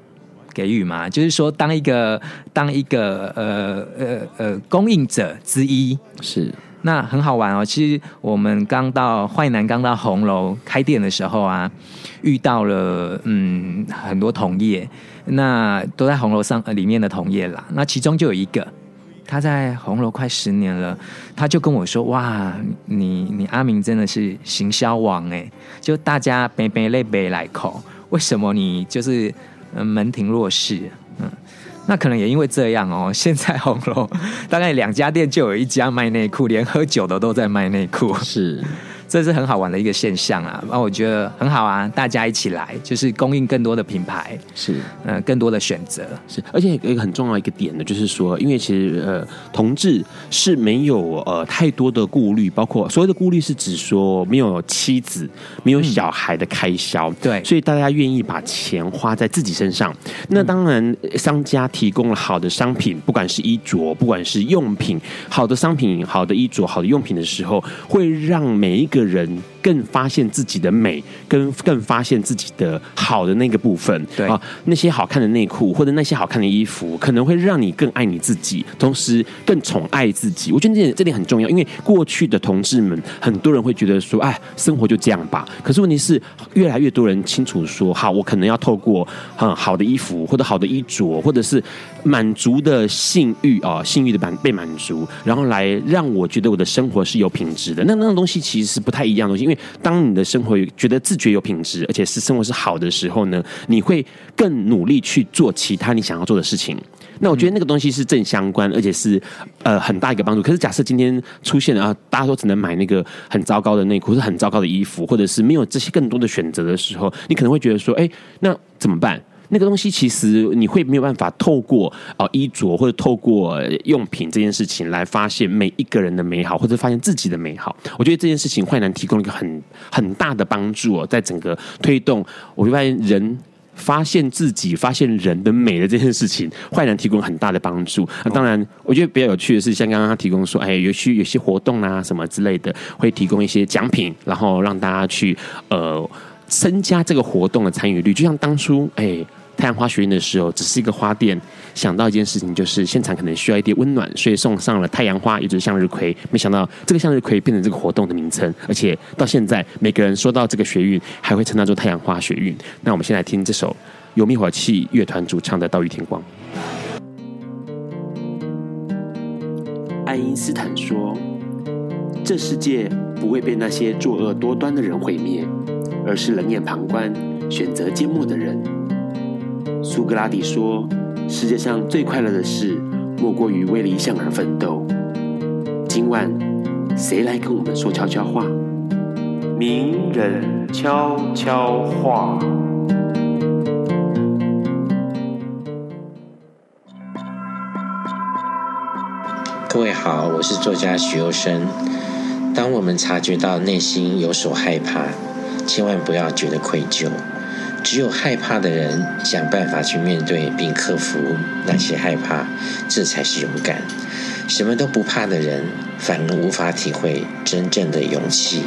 给予嘛，就是说当一个当一个呃呃呃供应者之一是。那很好玩哦，其实我们刚到坏男刚到红楼开店的时候啊，遇到了嗯很多同业，那都在红楼上里面的同业啦。那其中就有一个，他在红楼快十年了，他就跟我说：“哇，你你阿明真的是行销王哎，就大家杯杯泪杯来口，为什么你就是门庭若市？”嗯。那可能也因为这样哦，现在红楼大概两家店就有一家卖内裤，连喝酒的都在卖内裤。是。这是很好玩的一个现象啊，那我觉得很好啊，大家一起来，就是供应更多的品牌，是，嗯、呃，更多的选择，是，而且有一个很重要一个点呢，就是说，因为其实呃，同志是没有呃太多的顾虑，包括所谓的顾虑是指说没有妻子、没有小孩的开销，嗯、对，所以大家愿意把钱花在自己身上。那当然，商家提供了好的商品，不管是衣着，不管是用品，好的商品、好的衣着、好的用品的时候，会让每一个。的人更发现自己的美，跟更发现自己的好的那个部分。对啊，那些好看的内裤或者那些好看的衣服，可能会让你更爱你自己，同时更宠爱自己。我觉得这点这点很重要，因为过去的同志们，很多人会觉得说，哎，生活就这样吧。可是问题是，越来越多人清楚说，好，我可能要透过嗯好的衣服，或者好的衣着，或者是满足的性欲啊，性欲的满被满足，然后来让我觉得我的生活是有品质的。那那种东西其实是不太一样的东西，因为当你的生活觉得自觉有品质，而且是生活是好的时候呢，你会更努力去做其他你想要做的事情。那我觉得那个东西是正相关，而且是呃很大一个帮助。可是假设今天出现了啊，大家都只能买那个很糟糕的内裤，是很糟糕的衣服，或者是没有这些更多的选择的时候，你可能会觉得说，哎，那怎么办？那个东西其实你会没有办法透过啊衣着或者透过用品这件事情来发现每一个人的美好，或者发现自己的美好。我觉得这件事情坏男提供了一个很 很大的帮助哦，在整个推动，我会发现人发现自己、发现人的美的这件事情，坏男提供很大的帮助。那当然，我觉得比较有趣的是，像刚刚他提供说，哎，有些有些活动啊什么之类的，会提供一些奖品，然后让大家去呃增加这个活动的参与率。就像当初哎。太阳花学运的时候，只是一个花店，想到一件事情，就是现场可能需要一点温暖，所以送上了太阳花，也就是向日葵。没想到这个向日葵变成这个活动的名称，而且到现在每个人说到这个学运，还会称它做太阳花学运。那我们先来听这首由灭火器乐团主唱的《岛屿天光》。爱因斯坦说：“这世界不会被那些作恶多端的人毁灭，而是冷眼旁观、选择缄默的人。”苏格拉底说：“世界上最快乐的事，莫过于为理想而奋斗。”今晚，谁来跟我们说悄悄话？名人悄悄话。各位好，我是作家许攸生。当我们察觉到内心有所害怕，千万不要觉得愧疚。只有害怕的人想办法去面对并克服那些害怕，这才是勇敢。什么都不怕的人，反而无法体会真正的勇气。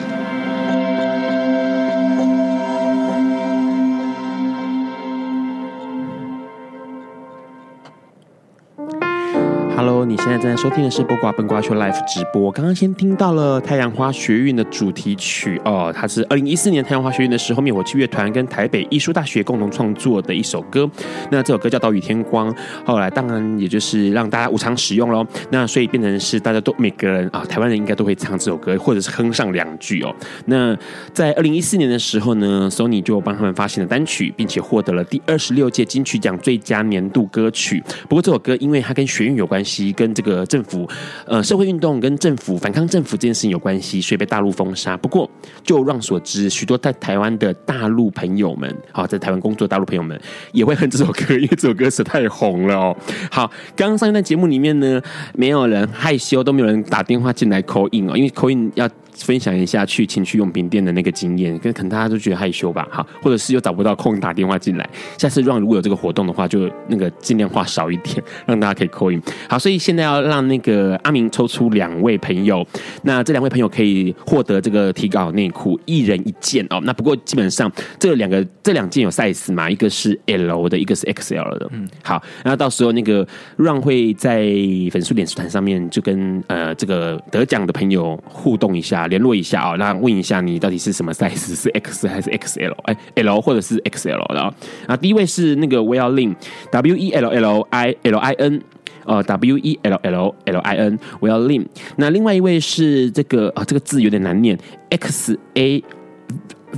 你现在正在收听的是播瓜笨瓜秀 Live 直播。刚刚先听到了太阳花学运的主题曲哦，它是二零一四年太阳花学运的时候灭火器乐团跟台北艺术大学共同创作的一首歌。那这首歌叫《岛屿天光》，后来当然也就是让大家无偿使用喽。那所以变成是大家都每个人啊，台湾人应该都会唱这首歌，或者是哼上两句哦。那在二零一四年的时候呢，Sony 就帮他们发行了单曲，并且获得了第二十六届金曲奖最佳年度歌曲。不过这首歌因为它跟学运有关系，跟这个政府呃社会运动跟政府反抗政府这件事情有关系，所以被大陆封杀。不过就让所知，许多在台湾的大陆朋友们，好，在台湾工作的大陆朋友们也会恨这首歌，因为这首歌实在太红了哦。好，刚刚上一段节目里面呢，没有人害羞，都没有人打电话进来 call in 哦，因为 call in 要。分享一下去情趣用品店的那个经验，跟可能大家都觉得害羞吧，哈，或者是又找不到空打电话进来。下次让如果有这个活动的话，就那个尽量话少一点，让大家可以 call in。好，所以现在要让那个阿明抽出两位朋友，那这两位朋友可以获得这个提稿内裤，一人一件哦。那不过基本上这两个这两件有 size 嘛，一个是 L 的，一个是 XL 的。嗯，好，然后到时候那个让会在粉丝脸书团上面就跟呃这个得奖的朋友互动一下。联络一下啊，那问一下你到底是什么 size，是 X 还是 XL？哎，L 或者是 XL 的啊。第一位是那个 Well Lin，W E L L I L I N，呃，W E L L L I N，Well Lin。那另外一位是这个啊，这个字有点难念，X A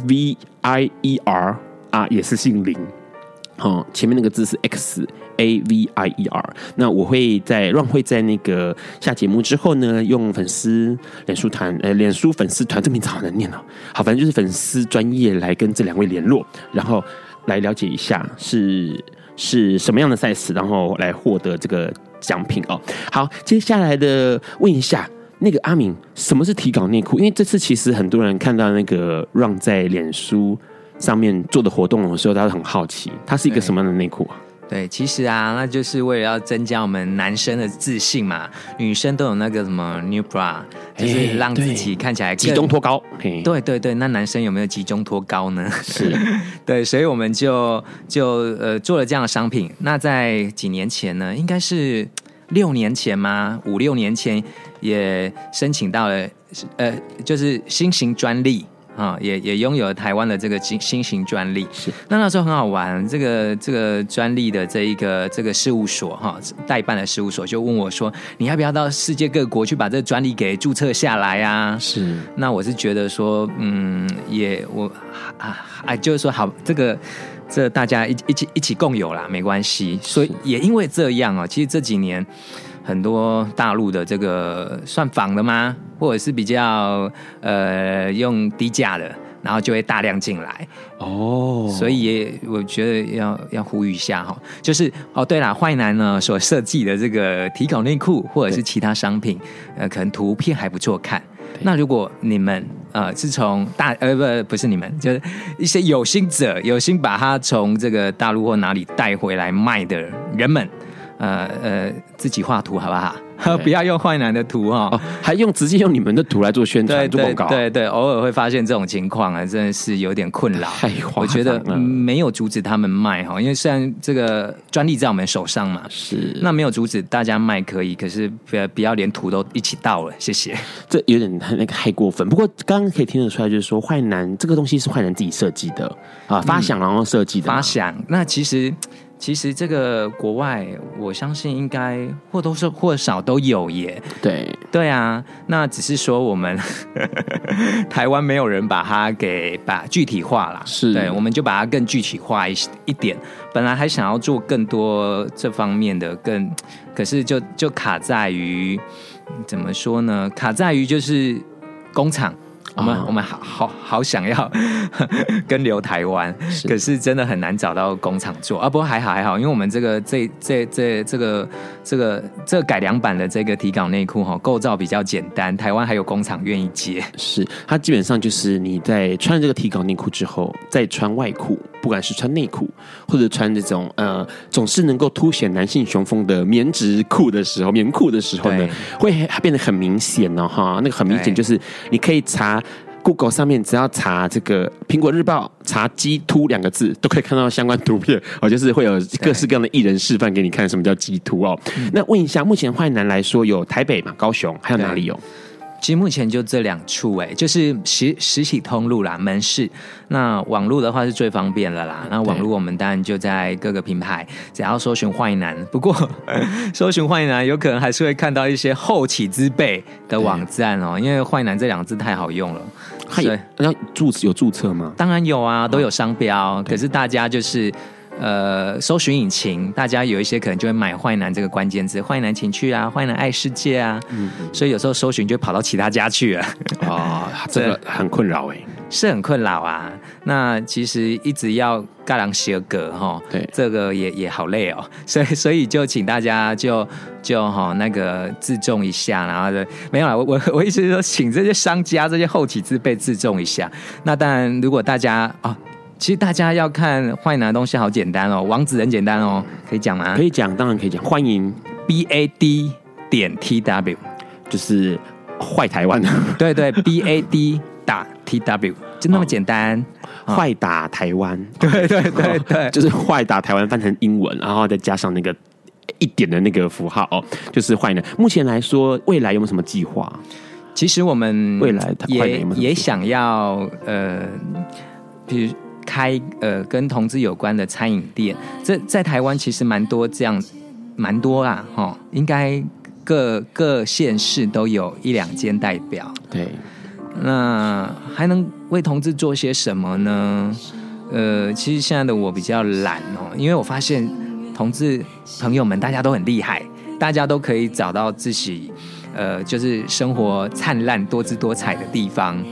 V I E R 啊，也是姓林。哦，前面那个字是 X A V I E R。那我会在让会在那个下节目之后呢，用粉丝脸书团，呃，脸书粉丝团这名字好难念哦。好，反正就是粉丝专业来跟这两位联络，然后来了解一下是是什么样的赛事，然后来获得这个奖品哦。好，接下来的问一下那个阿敏，什么是提稿内裤？因为这次其实很多人看到那个让在脸书。上面做的活动的时候，大家很好奇，它是一个什么样的内裤啊？对，其实啊，那就是为了要增加我们男生的自信嘛。女生都有那个什么 new bra，就是让自己看起来集中托高。对对对，那男生有没有集中托高呢？是，对，所以我们就就呃做了这样的商品。那在几年前呢，应该是六年前吗？五六年前也申请到了，呃，就是新型专利。啊、哦，也也拥有台湾的这个新新型专利。是，那那时候很好玩，这个这个专利的这一个这个事务所哈，代办的事务所就问我说：“你要不要到世界各国去把这个专利给注册下来啊？”是，那我是觉得说，嗯，也我啊啊，就是说好，这个这大家一一起一起共有啦，没关系。所以也因为这样啊，其实这几年。很多大陆的这个算仿的吗？或者是比较呃用低价的，然后就会大量进来哦。所以也我觉得要要呼吁一下哈，就是哦对了，坏男呢所设计的这个提稿内裤或者是其他商品，呃，可能图片还不错看。那如果你们呃是从大呃不不是你们，就是一些有心者有心把它从这个大陆或哪里带回来卖的人们。呃呃，自己画图好不好？不要用坏男的图哈、哦，还用直接用你们的图来做宣传、做广告。对对，偶尔会发现这种情况啊，真的是有点困扰。太。我觉得没有阻止他们卖哈，因为虽然这个专利在我们手上嘛，是那没有阻止大家卖可以，可是不要不要连图都一起盗了，谢谢。这有点那个太过分。不过刚刚可以听得出来，就是说坏男这个东西是坏男自己设计的啊，发想然后设计的、嗯。发想那其实。其实这个国外，我相信应该或多或少都有耶。对对啊，那只是说我们 台湾没有人把它给把具体化了。是，对，我们就把它更具体化一一点。本来还想要做更多这方面的，更可是就就卡在于怎么说呢？卡在于就是工厂。我们、oh. 我们好好好想要 跟留台湾，可是真的很难找到工厂做啊。不过还好还好，因为我们这个这这这这个这个这个改良版的这个提稿内裤哈，构造比较简单，台湾还有工厂愿意接。是它基本上就是你在穿这个提稿内裤之后，再穿外裤，不管是穿内裤或者穿这种呃总是能够凸显男性雄风的棉质裤的时候，棉裤的时候呢，会变得很明显哦哈。那个很明显就是你可以查。Google 上面只要查这个苹果日报，查“鸡突”两个字，都可以看到相关图片哦，就是会有各式各样的艺人示范给你看什么叫鸡突哦。那问一下，目前坏男来说有台北嘛、高雄，还有哪里有？其实目前就这两处哎，就是实实体通路啦，门市。那网络的话是最方便了啦。那网络我们当然就在各个品牌，只要搜寻坏男。不过 搜寻坏男有可能还是会看到一些后起之辈的网站哦，因为坏男这两个字太好用了。对，那注有注册吗？当然有啊，都有商标。可是大家就是。呃，搜寻引擎，大家有一些可能就会买“坏男”这个关键字，“坏男情趣”啊，“坏男爱世界”啊，嗯，所以有时候搜寻就跑到其他家去了。哦，这个很困扰哎，是很困扰啊。那其实一直要尬两写格哈，对，这个也也好累哦。所以所以就请大家就就哈那个自重一下，然后就没有了。我我我意思是说，请这些商家这些后起之辈自重一下。那当然，如果大家啊。其实大家要看坏男的东西好简单哦，网址很简单哦，可以讲吗？可以讲，当然可以讲。欢迎 b a d 点 t w，就是坏台湾。对对，b a d 打 t w 就那么简单。坏、哦、打台湾，对对对对，就是坏打台湾翻成英文，然后再加上那个一点的那个符号哦，就是坏男。目前来说，未来有没有什么计划？其实我们未来也也想要呃，比如。开呃跟同志有关的餐饮店，这在台湾其实蛮多这样，蛮多啦，哈，应该各各县市都有一两间代表。对，那还能为同志做些什么呢？呃，其实现在的我比较懒哦，因为我发现同志朋友们大家都很厉害，大家都可以找到自己呃就是生活灿烂多姿多彩的地方。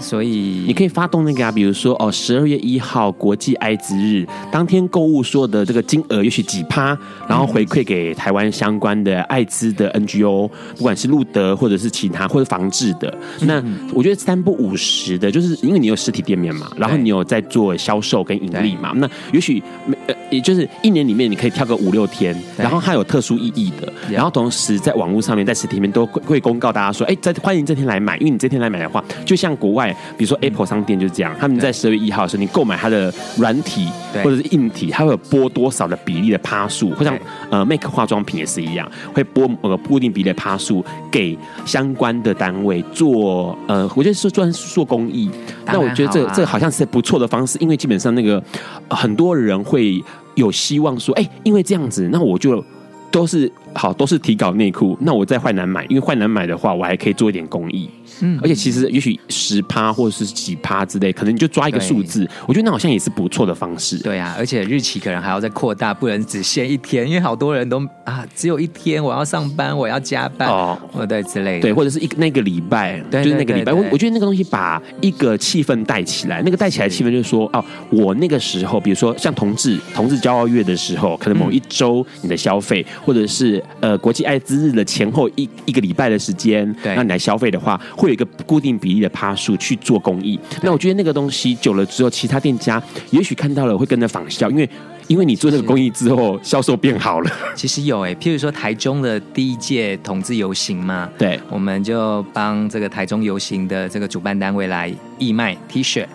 所以你可以发动那个啊，比如说哦，十二月一号国际艾滋日当天购物所有的这个金额，也许几趴，然后回馈给台湾相关的艾滋的 NGO，不管是路德或者是其他或者防治的。那我觉得三不五十的，就是因为你有实体店面嘛，然后你有在做销售跟盈利嘛，那也许呃，也就是一年里面你可以挑个五六天，然后它有特殊意义的，然后同时在网络上面在实体面都会公告大家说，哎，在欢迎这天来买，因为你这天来买的话，就像国外。比如说 Apple 商店就是这样，他们在十二月一号的时候，你购买它的软体或者是硬体，它会有拨多少的比例的趴数，或像呃 Make 化妆品也是一样，会拨呃固定比例的趴数给相关的单位做呃，我觉得是专做公益。那我觉得这个、这好像是不错的方式，因为基本上那个很多人会有希望说，哎，因为这样子，那我就都是好，都是提稿内裤，那我在坏男买，因为坏男买的话，我还可以做一点公益。嗯，而且其实也许十趴或者是几趴之类，可能你就抓一个数字，我觉得那好像也是不错的方式。对啊，而且日期可能还要再扩大，不能只限一天，因为好多人都啊，只有一天我要上班，我要加班哦，对之类的，对，或者是一个那个礼拜，就是那个礼拜，我我觉得那个东西把一个气氛带起来，那个带起来气氛就是说，哦，我那个时候，比如说像同志同志骄傲月的时候，可能某一周你的消费，或者是呃国际艾滋日的前后一一个礼拜的时间，对，让你来消费的话。会有一个固定比例的趴数去做公益，那我觉得那个东西久了之后，其他店家也许看到了会跟着仿效，因为因为你做那个公益之后，销售变好了。其实有哎，譬如说台中的第一届同志游行嘛，对，我们就帮这个台中游行的这个主办单位来义卖 T 恤，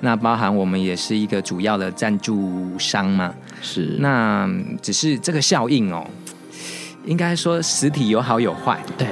那包含我们也是一个主要的赞助商嘛，是，那只是这个效应哦，应该说实体有好有坏，对。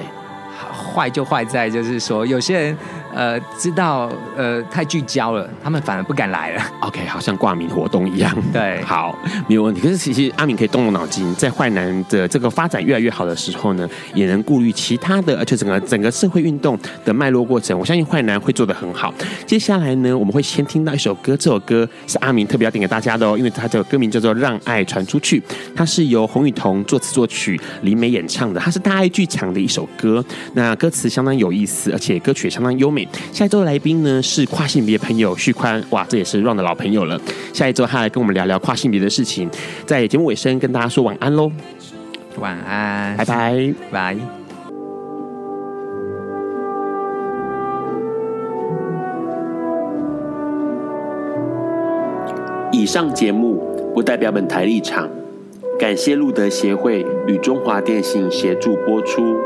坏就坏在，就是说有些人。呃，知道呃太聚焦了，他们反而不敢来了。OK，好像挂名活动一样。对，好，没有问题。可是其实阿敏可以动动脑筋，在坏男的这个发展越来越好的时候呢，也能顾虑其他的，而且整个整个社会运动的脉络过程，我相信坏男会做得很好。接下来呢，我们会先听到一首歌，这首歌是阿明特别要点给大家的哦，因为它的歌名叫做《让爱传出去》，它是由洪雨桐作词作曲，林美演唱的，它是大爱剧场的一首歌。那歌词相当有意思，而且歌曲也相当优美。下一周的来宾呢是跨性别朋友旭宽，哇，这也是 Ron 的老朋友了。下一周他来跟我们聊聊跨性别的事情，在节目尾声跟大家说晚安喽，晚安，拜拜，拜。以上节目不代表本台立场，感谢路德协会与中华电信协助播出。